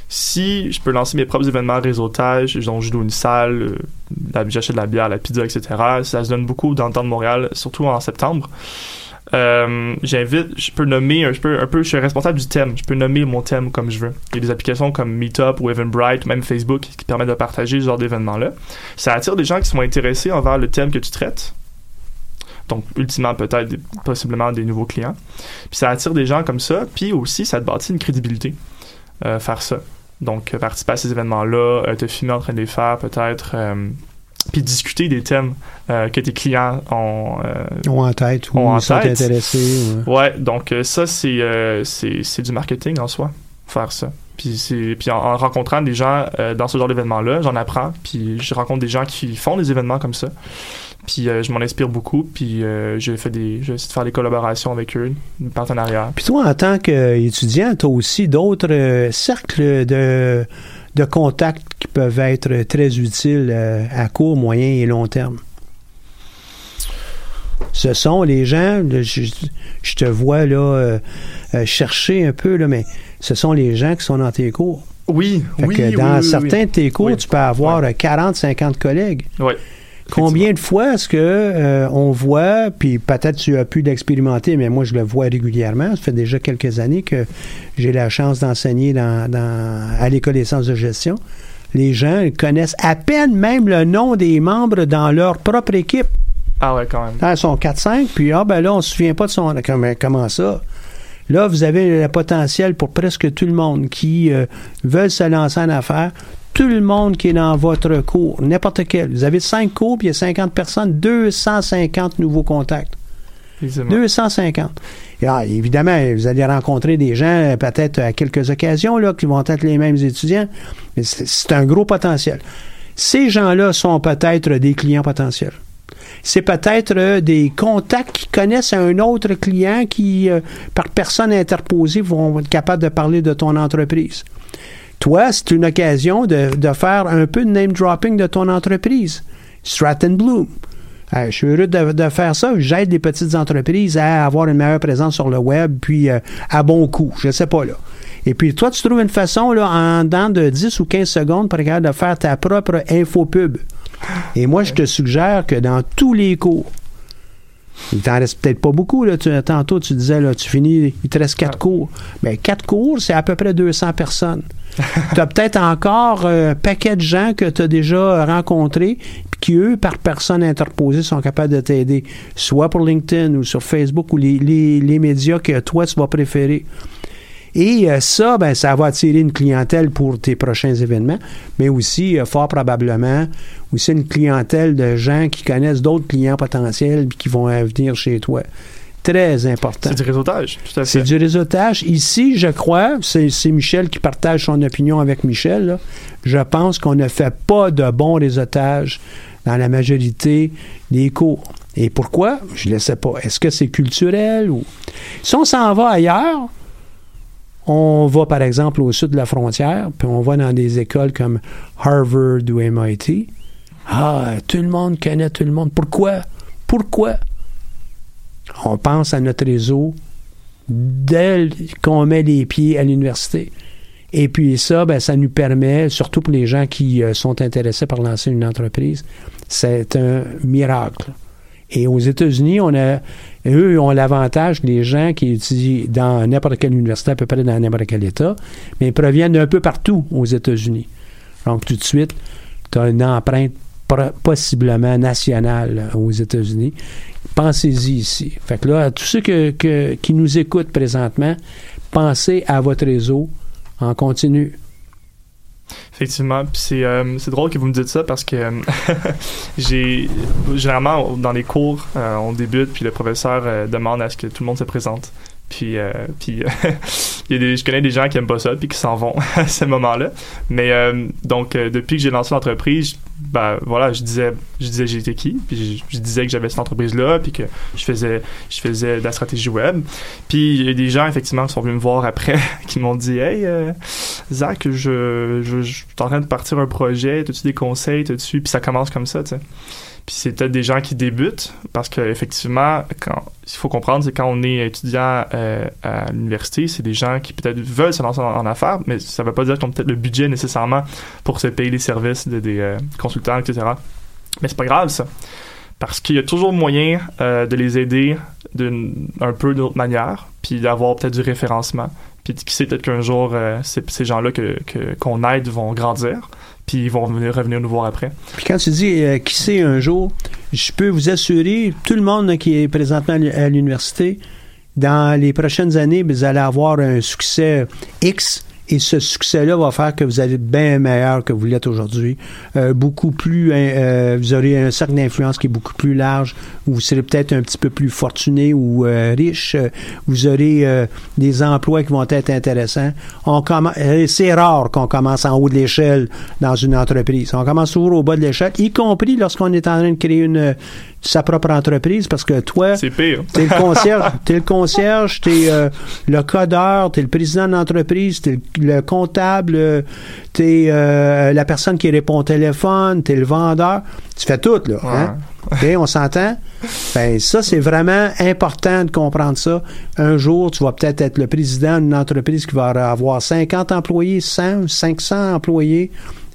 Si je peux lancer mes propres événements réseautage, donc je loue une salle, euh, j'achète de la bière, la pizza, etc., ça se donne beaucoup dans le temps de Montréal, surtout en septembre. Euh, j'invite, je peux nommer, je peux, un suis responsable du thème, je peux nommer mon thème comme je veux. Il y a des applications comme Meetup ou Eventbrite, même Facebook, qui permettent de partager ce genre d'événements-là. Ça attire des gens qui sont intéressés envers le thème que tu traites. Donc, ultimement, peut-être, possiblement des nouveaux clients. Puis ça attire des gens comme ça, puis aussi, ça te bâtit une crédibilité. euh, faire ça. Donc, euh, participer à ces événements-là, euh, te filmer en train de les faire, peut-être, euh, puis discuter des thèmes euh, que tes clients ont, euh, en tête, ou ont en sont tête. intéressés. ou- Ouais, donc euh, ça, c'est c'est c'est du marketing en soi, faire ça. Puis, c'est- puis en, en rencontrant des gens dans ce genre d'événement-là, j'en apprends. Puis je rencontre des gens qui font des événements comme ça. Puis euh, je m'en inspire beaucoup. Puis euh, j'ai fait des, j'ai essayé de faire des collaborations avec eux, des partenariats. Puis toi, en tant qu'étudiant, tu as aussi d'autres euh, cercles de, de contacts qui peuvent être très utiles euh, à court, moyen et long terme? Ce sont les gens, là, je, je te vois là chercher un peu, là, mais ce sont les gens qui sont dans tes cours. Oui, Fait oui, que dans oui, certains oui. de tes cours, Oui. tu peux avoir euh, 40, 50 collègues. Oui. Combien de fois est-ce que euh, on voit, puis peut-être tu as pu l'expérimenter, mais moi je le vois régulièrement. Ça fait déjà quelques années que j'ai la chance d'enseigner dans, dans- à l'école des sciences de gestion. Les gens ils connaissent à peine même le nom des membres dans leur propre équipe. Ah ouais, quand même. Ah, Ils sont 4-5, puis ah ben là, on se souvient pas de son... Comment, comment ça? Là, vous avez le potentiel pour presque tout le monde qui euh, veulent se lancer en affaires. Tout le monde qui est dans votre cours, n'importe quel. Vous avez 5 cours, puis il y a 50 personnes, 250 nouveaux contacts. Effectivement. 250. Et, ah, évidemment, vous allez rencontrer des gens, euh, peut-être à quelques occasions, là, qui vont être les mêmes étudiants, mais c'est c'est un gros potentiel. Ces gens-là sont peut-être des clients potentiels. C'est peut-être euh, des contacts qui connaissent un autre client qui, euh, par personne interposée, vont être capables de parler de ton entreprise. Toi, c'est une occasion de, de faire un peu de name dropping de ton entreprise. Stratton Bloom. Euh, je suis heureux de, de faire ça. J'aide les petites entreprises à avoir une meilleure présence sur le web, puis euh, à bon coût. Je sais pas, là. Et puis, toi, tu trouves une façon, là, en dedans de 10 ou 15 secondes, pour de faire ta propre infopub. Et moi, je te suggère que dans tous les cours, il t'en reste peut-être pas beaucoup, là. Tantôt, tu disais, là, tu finis, il te reste quatre cours. Mais quatre cours, c'est à peu près 200 personnes. Tu as peut-être encore un paquet de gens que tu as déjà rencontrés, qui, eux, par personne interposée, sont capables de t'aider, soit pour LinkedIn ou sur Facebook ou les, les- les médias que toi, tu vas préférer. Et euh, ça, ben, ça va attirer une clientèle pour tes prochains événements, mais aussi, euh, fort probablement, aussi une clientèle de gens qui connaissent d'autres clients potentiels puis qui vont euh, venir chez toi. Très important. C'est du réseautage, tout à C'est fait. du réseautage. Ici, je crois, c'est c'est Michel qui partage son opinion avec Michel, là. je pense qu'on ne fait pas de bon réseautage dans la majorité des cours. Et pourquoi? Je ne le sais pas. Est-ce que c'est culturel ou... Si on s'en va ailleurs, on va par exemple au sud de la frontière, puis on va dans des écoles comme Harvard ou MIT. Ah, tout le monde connaît tout le monde. Pourquoi? Pourquoi? On pense à notre réseau dès qu'on met les pieds à l'université. Et puis ça, ben, ça nous permet, surtout pour les gens qui euh, sont intéressés par lancer une entreprise, c'est un miracle. Et aux États-Unis, on a, eux ont l'avantage les gens qui étudient dans n'importe quelle université, à peu près dans n'importe quel État, mais ils proviennent d'un peu partout aux États-Unis. Donc tout de suite, tu as une empreinte possiblement nationale aux États-Unis. Pensez-y ici. Fait que là, à tous ceux qui nous écoutent présentement, pensez à votre réseau en continu. Effectivement, puis c'est euh, drôle que vous me dites ça parce que euh, généralement dans les cours euh, on débute puis le professeur demande à ce que tout le monde se présente. Puis puis je connais des gens qui aiment pas ça puis qui s'en vont à ce moment-là. Mais donc depuis que j'ai lancé l'entreprise, ben voilà, je disais je disais j'étais qui, puis je, disais que j'avais cette entreprise là puis que je faisais je faisais de la stratégie web. Puis il y a des gens effectivement qui sont venus me voir après qui m'ont dit "Hey euh, Zach, je, je, suis en train de partir un projet, as-tu des conseils, t'as-tu... Puis ça commence comme ça, tu sais. Puis c'est peut-être des gens qui débutent, parce qu'effectivement, quand il faut comprendre, c'est quand on est étudiant euh, à l'université, c'est des gens qui peut-être veulent se lancer en, affaires, mais ça veut pas dire qu'ils ont peut-être le budget nécessairement pour se payer les services de des euh, consultants, etc. Mais c'est pas grave, ça. Parce qu'il y a toujours moyen euh, de les aider d'une un peu d'une autre manière, puis d'avoir peut-être du référencement. Puis qui sait, peut-être qu'un jour, ces, gens-là que, que- qu'on aide vont grandir, puis ils vont revenir, revenir nous voir après. Puis quand tu dis euh, qui sait un jour, je peux vous assurer, tout le monde qui est présentement à l'université, dans les prochaines années, vous allez avoir un succès X Et ce succès-là va faire que vous allez être bien meilleur que vous l'êtes aujourd'hui. Euh, beaucoup plus, hein, euh, vous aurez un cercle d'influence qui est beaucoup plus large. Vous serez peut-être un petit peu plus fortuné ou euh, riche. Euh, Vous aurez euh, des emplois qui vont être intéressants. On euh, c'est rare qu'on commence en haut de l'échelle dans une entreprise. On commence toujours au bas de l'échelle, y compris lorsqu'on est en train de créer une sa propre entreprise, parce que toi, C'est pire. T'es le concierge, t'es le concierge, t'es euh, le codeur, t'es le président de l'entreprise, t'es le, le comptable, t'es euh, la personne qui répond au téléphone, t'es le vendeur. Tu fais tout, là. Hein? On s'entend? Ben, ça, c'est vraiment important de comprendre ça. Un jour, tu vas peut-être être le président d'une entreprise qui va avoir 50 employés, 100, 500 employés,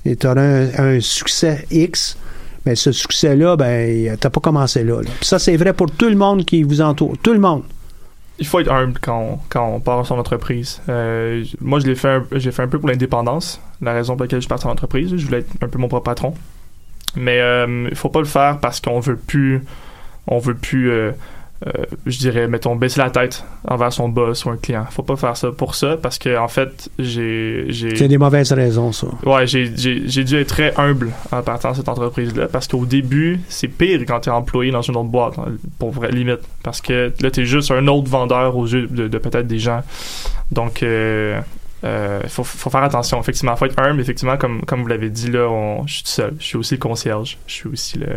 et tu auras un, un succès X. Mais ce succès-là, ben, t'as pas commencé là. Puis ça, c'est vrai pour tout le monde qui vous entoure. Tout le monde. Il faut être humble quand on, quand on part son entreprise. Euh, moi, je l'ai fait, un, j'ai fait un peu pour l'indépendance. La raison pour laquelle je parti en entreprise, je voulais être un peu mon propre patron. Mais euh, il faut pas le faire parce qu'on veut plus, on veut plus, euh, euh, je dirais, mettons, baisser la tête envers son boss ou un client. Faut pas faire ça pour ça parce que en fait, j'ai, j'ai, C'est des mauvaises raisons, ça. Ouais, j'ai, dû être très humble en partant de cette entreprise-là parce qu'au début, c'est pire quand t'es employé dans une autre boîte, pour vrai, limite. Parce que là, t'es juste un autre vendeur aux yeux de, de peut-être des gens. Donc, euh, euh, faut, faut faire attention. Effectivement, faut être humble. Effectivement, comme, comme vous l'avez dit, là, on, je suis tout seul. Je suis aussi le concierge. Je suis aussi le.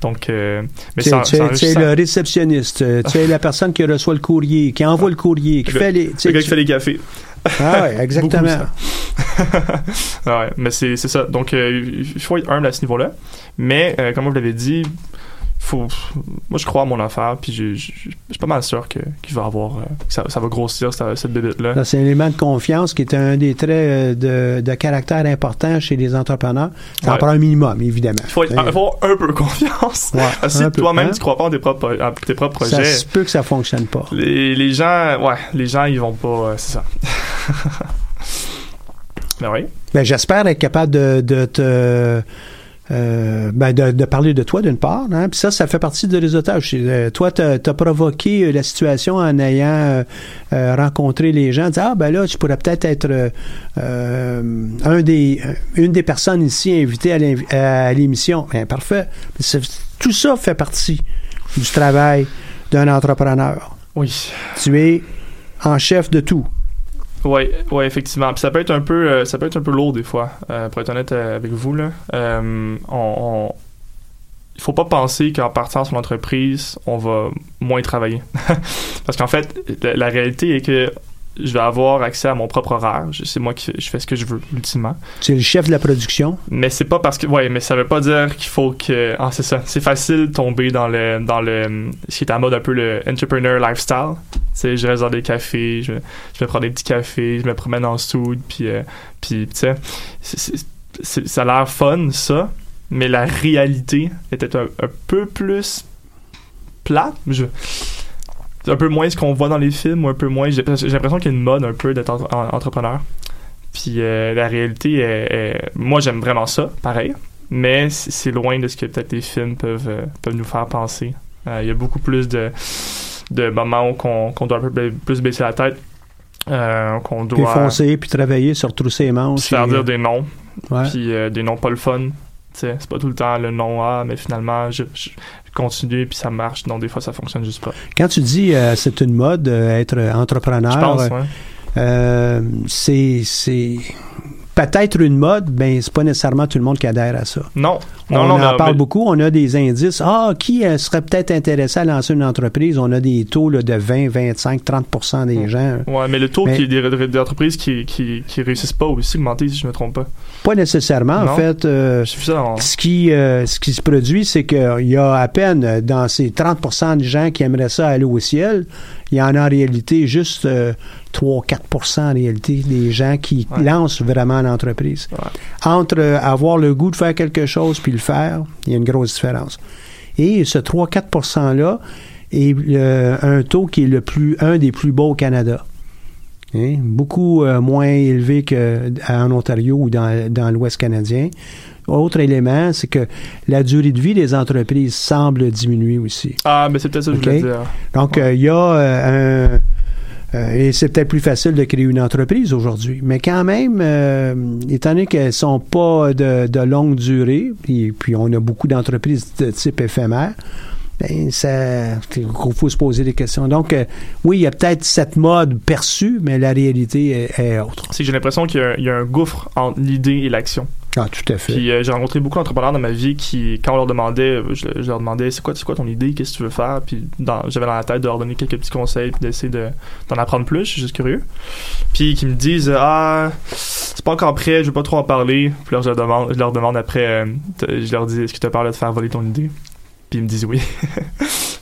Donc, euh, mais Tu c'est es- le réceptionniste, euh, tu es la personne qui reçoit le courrier, qui envoie le courrier, qui Le- fait les. le gars qui fait les cafés. Ah ouais, exactement. Ah ouais, mais c'est c'est ça. Donc, euh, il faut être humble à ce niveau-là. Mais, euh, comme vous l'avez dit, faut, moi, je crois à mon affaire, puis je je- je suis pas mal sûr que- qu'il va avoir, euh, que ça, ça va grossir, cette, cette bébête-là. Ça, c'est un élément de confiance qui est un des traits euh, de, de caractère important chez les entrepreneurs. Ça en prend un minimum, évidemment. Il faut avoir un peu confiance. Ouais, si toi-même, hein? tu crois pas en tes propres, en tes propres Ça projets, se peut que ça fonctionne pas. les, les gens, ouais, les gens, ils vont pas, euh, c'est ça. Mais oui. Ben, j'espère être capable de, de te. Euh, ben, de, de parler de toi d'une part, hein, puis ça, ça fait partie du réseautage. Euh, toi, tu as provoqué euh, la situation en ayant euh, rencontré les gens, dire ah ben là, tu pourrais peut-être être, un des, une des personnes ici invitées à l'émission. Ben, parfait. Tout ça fait partie du travail d'un entrepreneur. Oui. Tu es en chef de tout. Ouais, ouais, effectivement. Puis ça peut être un peu, euh, ça peut être un peu lourd des fois, euh, pour être honnête euh, avec vous là. Euh, il faut pas penser qu'en partant sur l'entreprise, on va moins travailler. Parce qu'en fait, la réalité est que je vais avoir accès à mon propre horaire. C'est moi qui je fais ce que je veux ultimement. Tu es le chef de la production? Mais c'est pas parce que ouais, mais ça veut pas dire qu'il faut que ah c'est ça, c'est facile de tomber dans le dans le ce qui est à mode un peu le entrepreneur lifestyle. Tu sais, je reste dans des cafés, je, je me prends des petits cafés, je me promène en soude puis euh, puis tu sais, c'est- c'est- c'est- ça a l'air fun ça, mais la réalité était un, un peu plus plate, je c'est un peu moins ce qu'on voit dans les films ou un peu moins j'ai l'impression qu'il y a une mode un peu d'être entre- en- entrepreneur. Puis euh, la réalité, est, est- moi j'aime vraiment ça, pareil, mais c'est loin de ce que peut-être les films peuvent, euh, peuvent nous faire penser. Euh, Il y a beaucoup plus de, de moments où qu'on qu'on doit un peu plus baisser la tête, euh, qu'on Puis doit foncer, puis travailler, se retrousser les manches. se faire dire euh, des noms, ouais. puis euh, des noms pas le fun. C'est pas tout le temps le nom A, mais finalement je, je continue puis ça marche. Donc des fois ça fonctionne juste pas. Quand tu dis euh, c'est une mode, euh, être entrepreneur, Je pense, euh, ouais. euh, c'est c'est peut-être une mode, ben c'est pas nécessairement tout le monde qui adhère à ça. Non, non, on non, en parle mais- beaucoup, on a des indices. Ah, qui euh, serait peut-être intéressé à lancer une entreprise? On a des taux là, de 20, 25, 30% des gens. Ouais, mais le taux Mais- qui, des, des- des entreprises qui, qui, qui réussissent pas aussi augmenté, si je me trompe pas. Pas nécessairement. En fait, euh, dans- ce qui, euh, ce qui se produit, c'est qu'il y a à peine dans ces 30% de gens qui aimeraient ça aller au ciel, il y en a en réalité juste euh, 3-4% en réalité des gens qui Ouais. lancent vraiment l'entreprise. Ouais. Entre euh, avoir le goût de faire quelque chose puis le faire, il y a une grosse différence. Et ce 3-4% là est euh, un taux qui est le plus, un des plus bas au Canada. Hein? Beaucoup euh, moins élevé qu'en Ontario ou dans, dans l'Ouest canadien. Autre élément, c'est que la durée de vie des entreprises semble diminuer aussi. Ah, mais c'est peut-être ça que je voulais dire. Donc, euh, il y a euh, un, Euh, et c'est peut-être plus facile de créer une entreprise aujourd'hui. Mais quand même, euh, étant donné qu'elles sont pas de, de longue durée, et puis on a beaucoup d'entreprises de type éphémère, ben ça, il faut se poser des questions. Donc, euh, oui, il y a peut-être cette mode perçue, mais la réalité est, est autre. C'est j'ai l'impression qu'il y, a un gouffre entre l'idée et l'action. Ah, tout à fait. Puis euh, j'ai rencontré beaucoup d'entrepreneurs dans ma vie qui, quand on leur demandait, euh, je, leur demandais c'est quoi, quoi ton idée, qu'est-ce que tu veux faire, puis j'avais dans la tête de leur donner quelques petits conseils, puis d'essayer de, d'en apprendre plus, je suis juste curieux. Puis qui me disent ah c'est pas encore prêt, je veux pas trop en parler. Puis je leur demande, je leur demande après, euh, je leur dis est-ce que tu as peur de faire voler ton idée Puis ils me disent oui.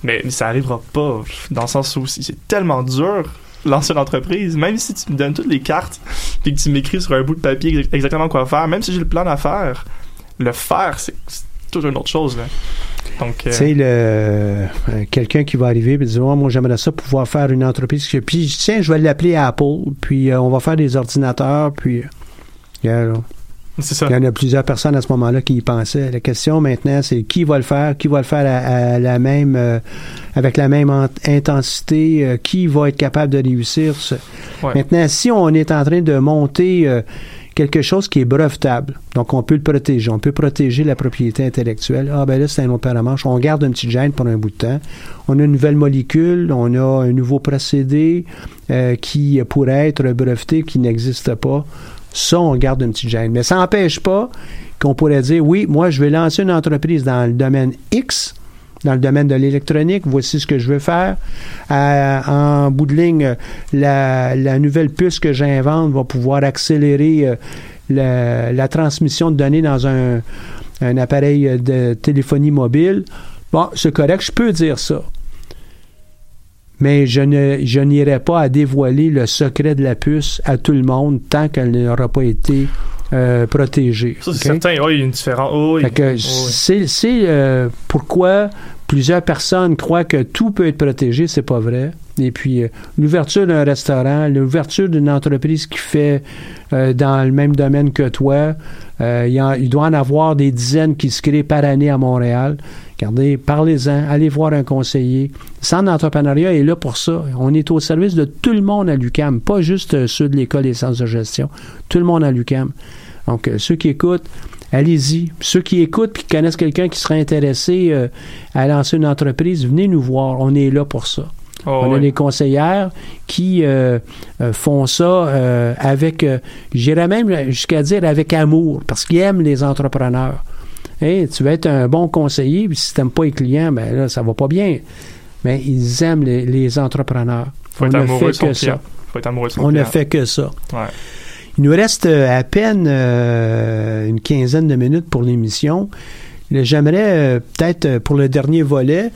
mais, mais ça arrivera pas, dans le sens où c'est tellement dur lancer une entreprise, même si tu me donnes toutes les cartes, puis que tu m'écris sur un bout de papier ex- exactement quoi faire, même si j'ai le plan d'affaires, le faire, c'est toujours une autre chose. Là. Donc, euh, Tu sais, euh, quelqu'un qui va arriver et dire oh, Moi, j'aimerais ça pouvoir faire une entreprise. Puis, tiens, je vais l'appeler Apple, puis euh, on va faire des ordinateurs, puis. yeah, ça. Il y en a plusieurs personnes à ce moment-là qui y pensaient. La question maintenant, c'est qui va le faire, qui va le faire à, à la même, euh, avec la même int- intensité, euh, qui va être capable de réussir. ce- Ouais. Maintenant, si on est en train de monter euh, quelque chose qui est brevetable, donc on peut le protéger, on peut protéger la propriété intellectuelle. Ah ben là, c'est un autre manche. On garde un petit gène pour un bout de temps. On a une nouvelle molécule, on a un nouveau procédé euh, qui pourrait être breveté, qui n'existe pas. Ça, on garde une petite gêne. Mais ça n'empêche pas qu'on pourrait dire, oui, moi, je vais lancer une entreprise dans le domaine X, dans le domaine de l'électronique, voici ce que je veux faire. Euh, en bout de ligne, la, nouvelle puce que j'invente va pouvoir accélérer euh, la, la transmission de données dans un, un appareil de téléphonie mobile. Bon, c'est correct, je peux dire ça. Mais je ne je n'irai pas à dévoiler le secret de la puce à tout le monde tant qu'elle n'aura pas été euh, protégée. Ça, c'est certain. Oui, il y a une différence. Oh, oui. Oh, oui. c'est c'est, euh, pourquoi plusieurs personnes croient que tout peut être protégé, c'est pas vrai. Et puis euh, l'ouverture d'un restaurant, l'ouverture d'une entreprise qui fait euh, dans le même domaine que toi, euh, il, en- il doit en avoir des dizaines qui se créent par année à Montréal. Regardez, parlez-en, allez voir un conseiller. Le Centre d'entrepreneuriat est là pour ça. On est au service de tout le monde à l'UCAM, pas juste euh, ceux de l'école des sciences de gestion. Tout le monde à l'UCAM. Donc, euh, ceux qui écoutent, allez-y. Ceux qui écoutent puis qui connaissent quelqu'un qui serait intéressé euh, à lancer une entreprise, venez nous voir. On est là pour ça. Oh, On a oui. des conseillères qui euh, euh, font ça avec, j'irais même jusqu'à dire avec amour, parce qu'ils aiment les entrepreneurs. Hey, tu vas être un bon conseiller, puis si tu n'aimes pas les clients, ben là, ça va pas bien. Mais ils aiment les, les entrepreneurs. Faut On être ne amoureux fait que ça. Faut être amoureux de son On ne fait que ça. Ouais. Il nous reste euh, à peine euh, une quinzaine de minutes pour l'émission. J'aimerais euh, peut-être pour le dernier volet,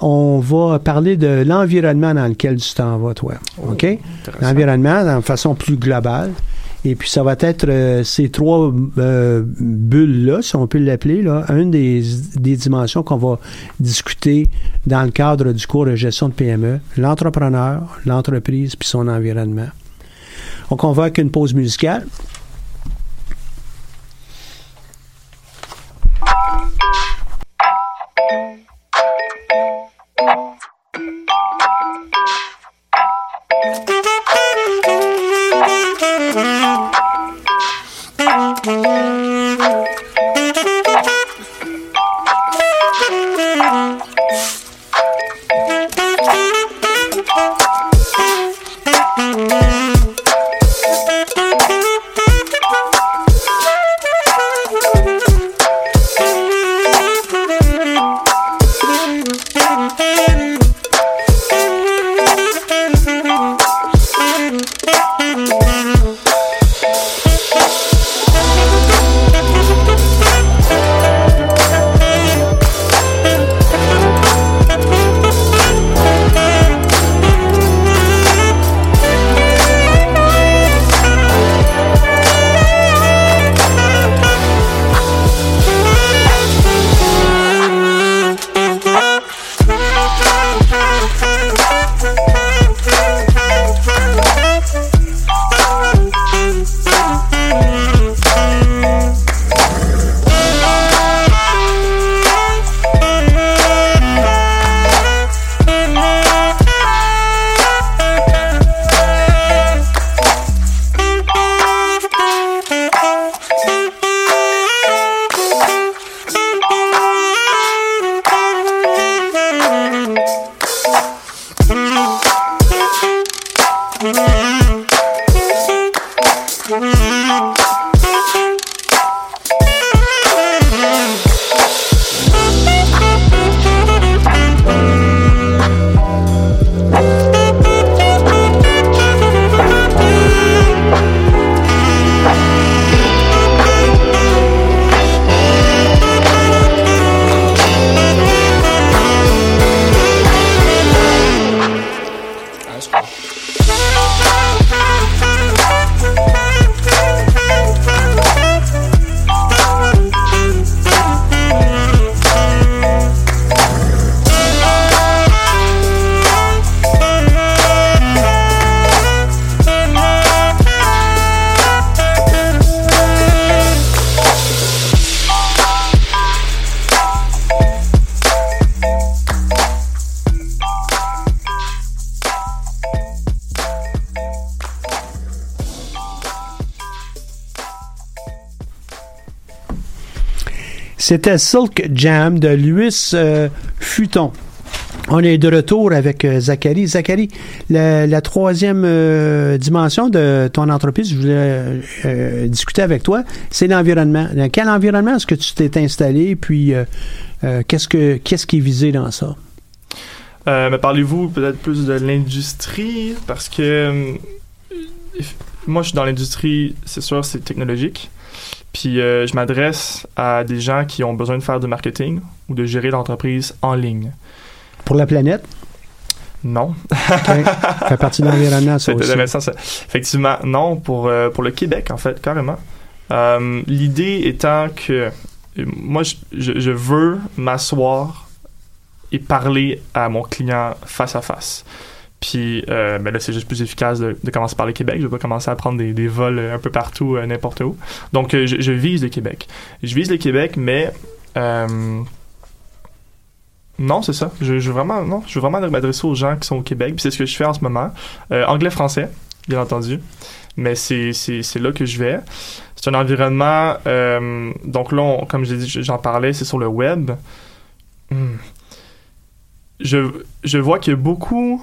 on va parler de l'environnement dans lequel tu t'en vas, toi. OK? Intéressant. L'environnement de façon plus globale. Et puis, ça va être euh, ces trois euh, bulles-là, si on peut l'appeler, là, une des, des dimensions qu'on va discuter dans le cadre du cours de gestion de PME. L'entrepreneur, l'entreprise, puis son environnement. Donc, on va avec une pause musicale. Thank you. C'était Silk Jam de Louis euh, Futon. On est de retour avec euh, Zachary. Zachary, la, troisième euh, dimension de ton entreprise, je voulais euh, discuter avec toi, c'est l'environnement. Dans quel environnement est-ce que tu t'es installé? Puis, qu'est-ce, que, qu'est-ce qui est visé dans ça? Parlez-vous peut-être plus de l'industrie parce que moi je suis dans l'industrie, c'est sûr, c'est technologique. Puis euh, je m'adresse à des gens qui ont besoin de faire du marketing ou de gérer l'entreprise en ligne. Pour la planète? Non. Ça fait partie de l'environnement, ça C'est aussi. intéressant, ça. Effectivement, non, pour, euh, pour le Québec, en fait, carrément. Euh, L'idée étant que moi, je- je veux m'asseoir et parler à mon client face à face. Puis, euh, ben là, c'est juste plus efficace de, de commencer par le Québec. Je vais pas commencer à prendre des, des vols euh, un peu partout, euh, n'importe où. Donc, euh, je, je vise le Québec. Je vise le Québec, mais non, c'est ça. Je, veux vraiment, non, je veux vraiment m'adresser aux gens qui sont au Québec. Puis c'est ce que je fais en ce moment. Anglais-français, bien entendu. Mais c'est, c'est, c'est là que je vais. C'est un environnement. donc là, comme j'ai dit, j'en parlais, c'est sur le web. Hmm. Je, je vois qu'il y a beaucoup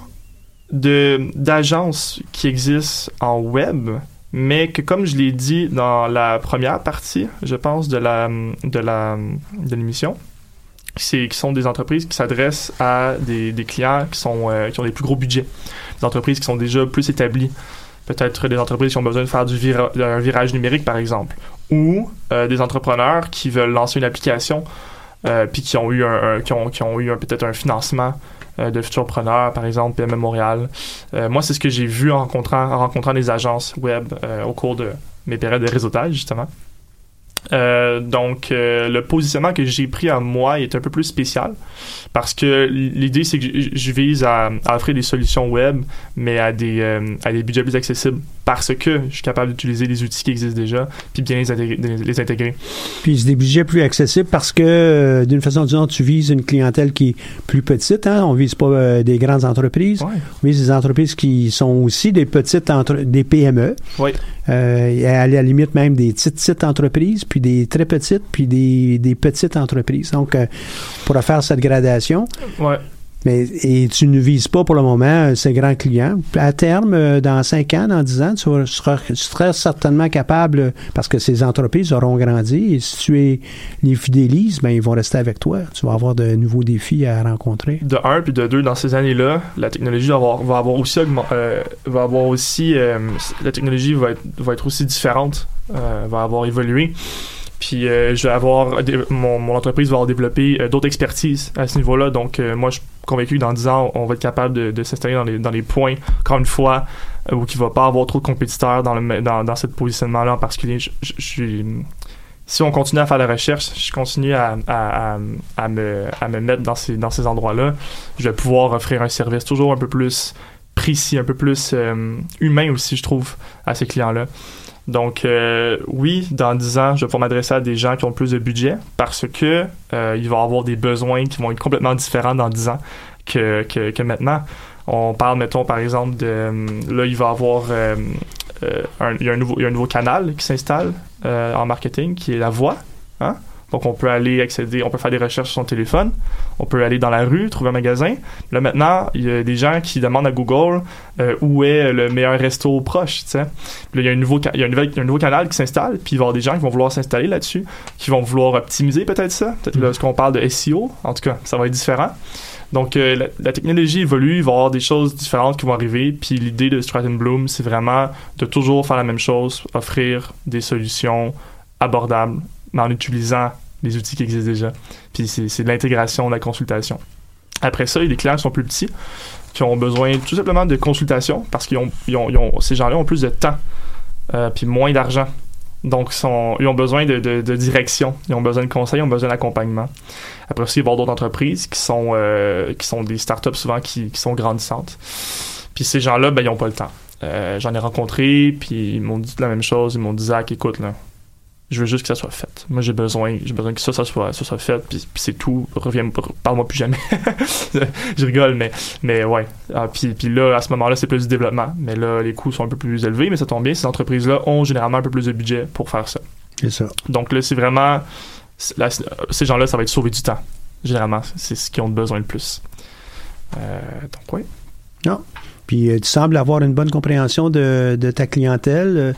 de, d'agences qui existent en web, mais que comme je l'ai dit dans la première partie, je pense, de la, de la, de l'émission, c'est qui sont des entreprises qui s'adressent à des, des clients qui sont euh, qui ont des plus gros budgets, des entreprises qui sont déjà plus établies, peut-être des entreprises qui ont besoin de faire du d'un virage numérique par exemple, ou euh, des entrepreneurs qui veulent lancer une application euh, puis qui ont eu un, un- qui ont, qui ont eu un- peut-être un financement euh, de futurpreneurs par exemple PME Montréal. Euh, moi c'est ce que j'ai vu en rencontrant en rencontrant des agences web euh, au cours de mes périodes de réseautage justement. Donc, le positionnement que j'ai pris à moi est un peu plus spécial parce que l'idée, c'est que je- vise à, offrir des solutions web, mais à des, à des budgets plus accessibles parce que je suis capable d'utiliser les outils qui existent déjà puis bien les intégrer. Les intégrer. Puis c'est des budgets plus accessibles parce que, euh, d'une façon ou d'une autre, tu vises une clientèle qui est plus petite. Hein? On vise pas euh, des grandes entreprises. Ouais. On vise des entreprises qui sont aussi des petites entre des PME. Oui. Euh, à la limite même des petites, petites entreprises, puis des très petites, puis des, des petites entreprises. Donc, on pourra faire cette gradation. Ouais. Mais, et tu ne vises pas pour le moment euh, ces grands clients. À terme, euh, dans 5 ans, dans 10 ans, tu seras, tu seras certainement capable, parce que ces entreprises auront grandi, et si tu es, les fidélises, ben, ils vont rester avec toi. Tu vas avoir de nouveaux défis à rencontrer. De un puis de deux, dans ces années-là, la technologie va avoir, va avoir aussi euh, va avoir aussi euh, la technologie va être, va être aussi différente, euh, va avoir évolué. Puis euh, je vais avoir mon, entreprise va avoir développé euh, d'autres expertises à ce niveau-là. Donc euh, moi je suis convaincu que dans 10 ans, on va être capable de, s'installer dans les, dans les points, encore une fois, où il va pas avoir trop de compétiteurs dans, le, dans, dans ce positionnement-là en particulier. Si on continue à faire la recherche, je continue à, à, à, à me, me mettre dans ces, dans ces endroits-là, je vais pouvoir offrir un service toujours un peu plus précis, un peu plus euh, humain aussi, je trouve, à ces clients-là. Donc, euh, oui, dans 10 ans, je vais pouvoir m'adresser à des gens qui ont plus de budget parce que euh, il va y avoir des besoins qui vont être complètement différents dans 10 ans que, que, maintenant. On parle, mettons, par exemple, de. Là, il va avoir. il, y a un nouveau, il y a un nouveau canal qui s'installe en marketing qui est la voix. Hein? Donc, on peut aller accéder, on peut faire des recherches sur son téléphone, on peut aller dans la rue, trouver un magasin. Là, maintenant, il y a des gens qui demandent à Google euh, où est le meilleur resto proche, tu sais. Là, il y a un nouveau, ca- il y a un nouvel- il y a un nouveau canal qui s'installe, puis il va y avoir des gens qui vont vouloir s'installer là-dessus, qui vont vouloir optimiser peut-être ça. Peut-être lorsqu'on parle de SEO, en tout cas, ça va être différent. Donc, euh, la, la technologie évolue, il va y avoir des choses différentes qui vont arriver, puis l'idée de Stratton Bloom, c'est vraiment de toujours faire la même chose, offrir des solutions abordables, mais en utilisant les outils qui existent déjà. Puis c'est de l'intégration, de la consultation. Après ça, des clients sont plus petits, qui ont besoin tout simplement de consultation, parce qu'ils ont, ils ont- ils ces gens-là ont plus de temps, euh, puis moins d'argent. Donc, sont, ils ont besoin de, de- direction, ils ont besoin de conseils, ils ont besoin d'accompagnement. Après ça, il va y avoir d'autres entreprises qui sont, euh, qui sont des startups souvent qui, qui sont grandissantes. Puis ces gens-là, ben, ils n'ont pas le temps. Euh, J'en ai rencontré, puis ils m'ont dit la même chose. Ils m'ont dit, Zach, écoute, là, je veux juste que ça soit fait. Moi, j'ai besoin, j'ai besoin que ça, ça soit, ça soit fait, puis, puis c'est tout. Reviens, parle-moi plus jamais. je rigole, mais, mais ouais. Ah, puis, puis là, à ce moment-là, c'est plus du développement. Mais là, les coûts sont un peu plus élevés, mais ça tombe bien. Ces entreprises-là ont généralement un peu plus de budget pour faire ça. C'est ça. Donc là, c'est vraiment là, c- ces gens-là, ça va être sauver du temps. Généralement, c'est ce qu'ils ont besoin le plus. Euh, donc, oui. Non. Puis euh, tu sembles avoir une bonne compréhension de, de ta clientèle, euh,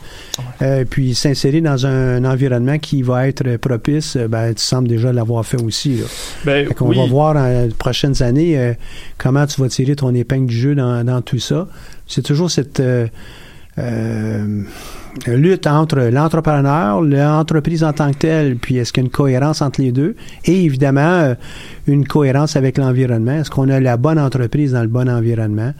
euh, puis s'insérer dans un, environnement qui va être propice, euh, ben, tu sembles déjà l'avoir fait aussi. Là. Ben, Fait oui. va voir dans les prochaines années comment tu vas tirer ton épingle du jeu dans, dans tout ça. C'est toujours cette euh, euh, lutte entre l'entrepreneur, l'entreprise en tant que telle, puis est-ce qu'il y a une cohérence entre les deux, et évidemment une cohérence avec l'environnement. Est-ce qu'on a la bonne entreprise dans le bon environnement?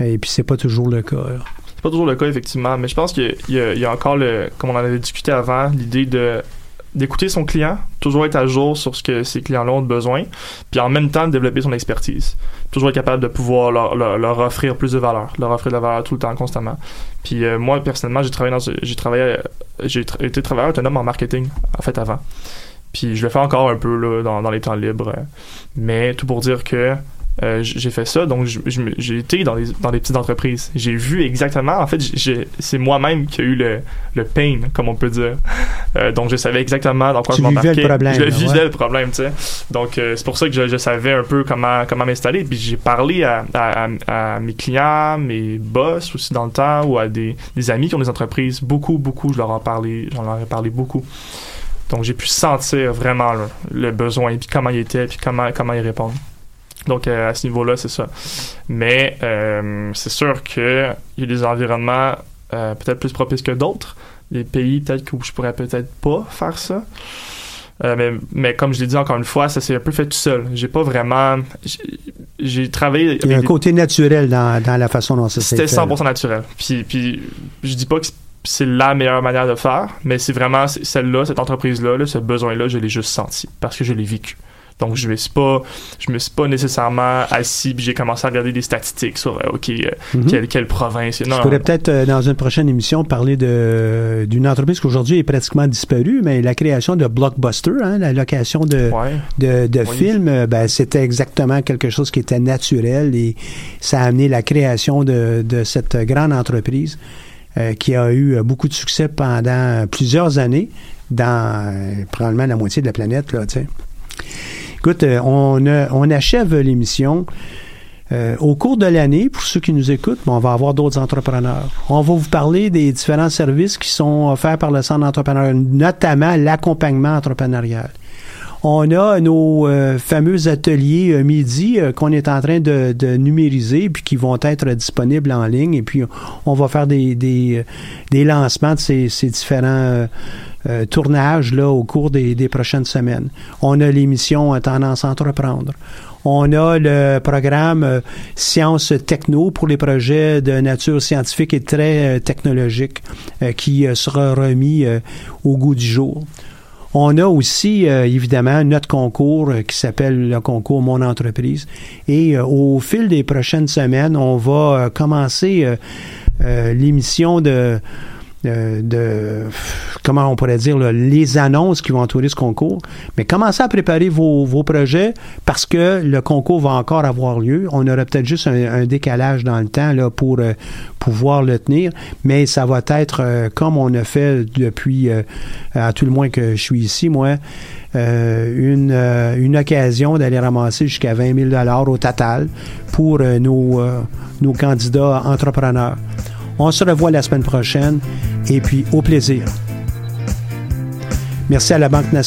Et puis c'est pas toujours le cas. là. C'est pas toujours le cas, effectivement, mais je pense qu'il y, a- encore, le, comme on en avait discuté avant, l'idée de d'écouter son client, toujours être à jour sur ce que ces clients-là ont besoin, puis en même temps de développer son expertise. Toujours être capable de pouvoir leur, leur- offrir plus de valeur, leur offrir de la valeur tout le temps, constamment. Puis euh, moi, personnellement, j'ai travaillé dans j'ai travaillé, j'ai tra- été travailleur autonome en marketing, en fait, avant. Puis je le fais encore un peu là, dans, dans les temps libres. Mais tout pour dire que euh, j'ai fait ça, donc j'ai été dans les, dans les petites entreprises. J'ai vu exactement, en fait, c'est moi-même qui a eu le, le pain, comme on peut dire. Euh, donc je savais exactement dans quoi Tu je vivais le m'embarquais. problème, Je le vivais ouais. le problème, tu sais. Donc euh, c'est pour ça que je, je savais un peu comment, comment m'installer. Puis j'ai parlé à, à, à- à mes clients, mes boss aussi dans le temps, ou à des, des amis qui ont des entreprises. Beaucoup, beaucoup, je leur en parlé, j'en leur ai parlé beaucoup. Donc j'ai pu sentir vraiment là, le besoin, puis comment il était, puis comment, comment y répondre. Donc euh, à ce niveau-là, c'est ça. Mais euh, c'est sûr qu'il y a des environnements euh, peut-être plus propices que d'autres. Des pays peut-être où je pourrais peut-être pas faire ça. Euh, mais, mais comme je l'ai dit encore une fois, ça s'est un peu fait tout seul. J'ai pas vraiment. j'ai- travaillé. Il y a un des- côté naturel dans, dans la façon dont ça s'est c'était fait. 100% naturel. Puis, puis je dis pas que c'est la meilleure manière de faire, mais c'est vraiment celle-là, cette entreprise-là, là, ce besoin-là, je l'ai juste senti parce que je l'ai vécu. Donc je me suis pas, je me suis pas nécessairement assis puis j'ai commencé à regarder des statistiques sur euh, ok euh, Mhm. quelle, quelle province. Non, Je pourrais peut-être, euh, dans une prochaine émission, parler de d'une entreprise qui aujourd'hui est pratiquement disparue, mais la création de Blockbuster, hein, la location de, Ouais. de, de Oui. films, ben, c'était exactement quelque chose qui était naturel et ça a amené la création de, de cette grande entreprise euh, qui a eu beaucoup de succès pendant plusieurs années dans probablement la moitié de la planète. Là, tu sais. Écoute, euh, on, a- on achève l'émission. Euh, au cours de l'année, pour ceux qui nous écoutent, on va avoir d'autres entrepreneurs. On va vous parler des différents services qui sont offerts par le Centre d'entrepreneuriat, notamment l'accompagnement entrepreneurial. On a nos euh, fameux ateliers euh, midi euh, qu'on est en train de, numériser puis qui vont être disponibles en ligne. Et puis, on va faire des, euh, lancements de ces différents euh, tournages là, au cours des, prochaines semaines. On a l'émission euh, Tendance à entreprendre. On a le programme euh, Sciences Techno pour les projets de nature scientifique et très technologique qui sera remis au goût du jour. On a aussi, évidemment, notre concours qui s'appelle le concours Mon entreprise. Et au fil des prochaines semaines, on va commencer l'émission de, euh, de, comment on pourrait dire, les annonces qui vont entourer ce concours. Mais commencez à préparer vos, vos projets parce que le concours va encore avoir lieu. On aura peut-être juste un, décalage dans le temps là, pour euh, pouvoir le tenir, mais ça va être euh, comme on a fait depuis, à tout le moins que je suis ici, moi, une, une occasion d'aller ramasser jusqu'à 20 000 au total pour nos, nos candidats entrepreneurs. On se revoit la semaine prochaine et puis au plaisir. Merci à la Banque nationale.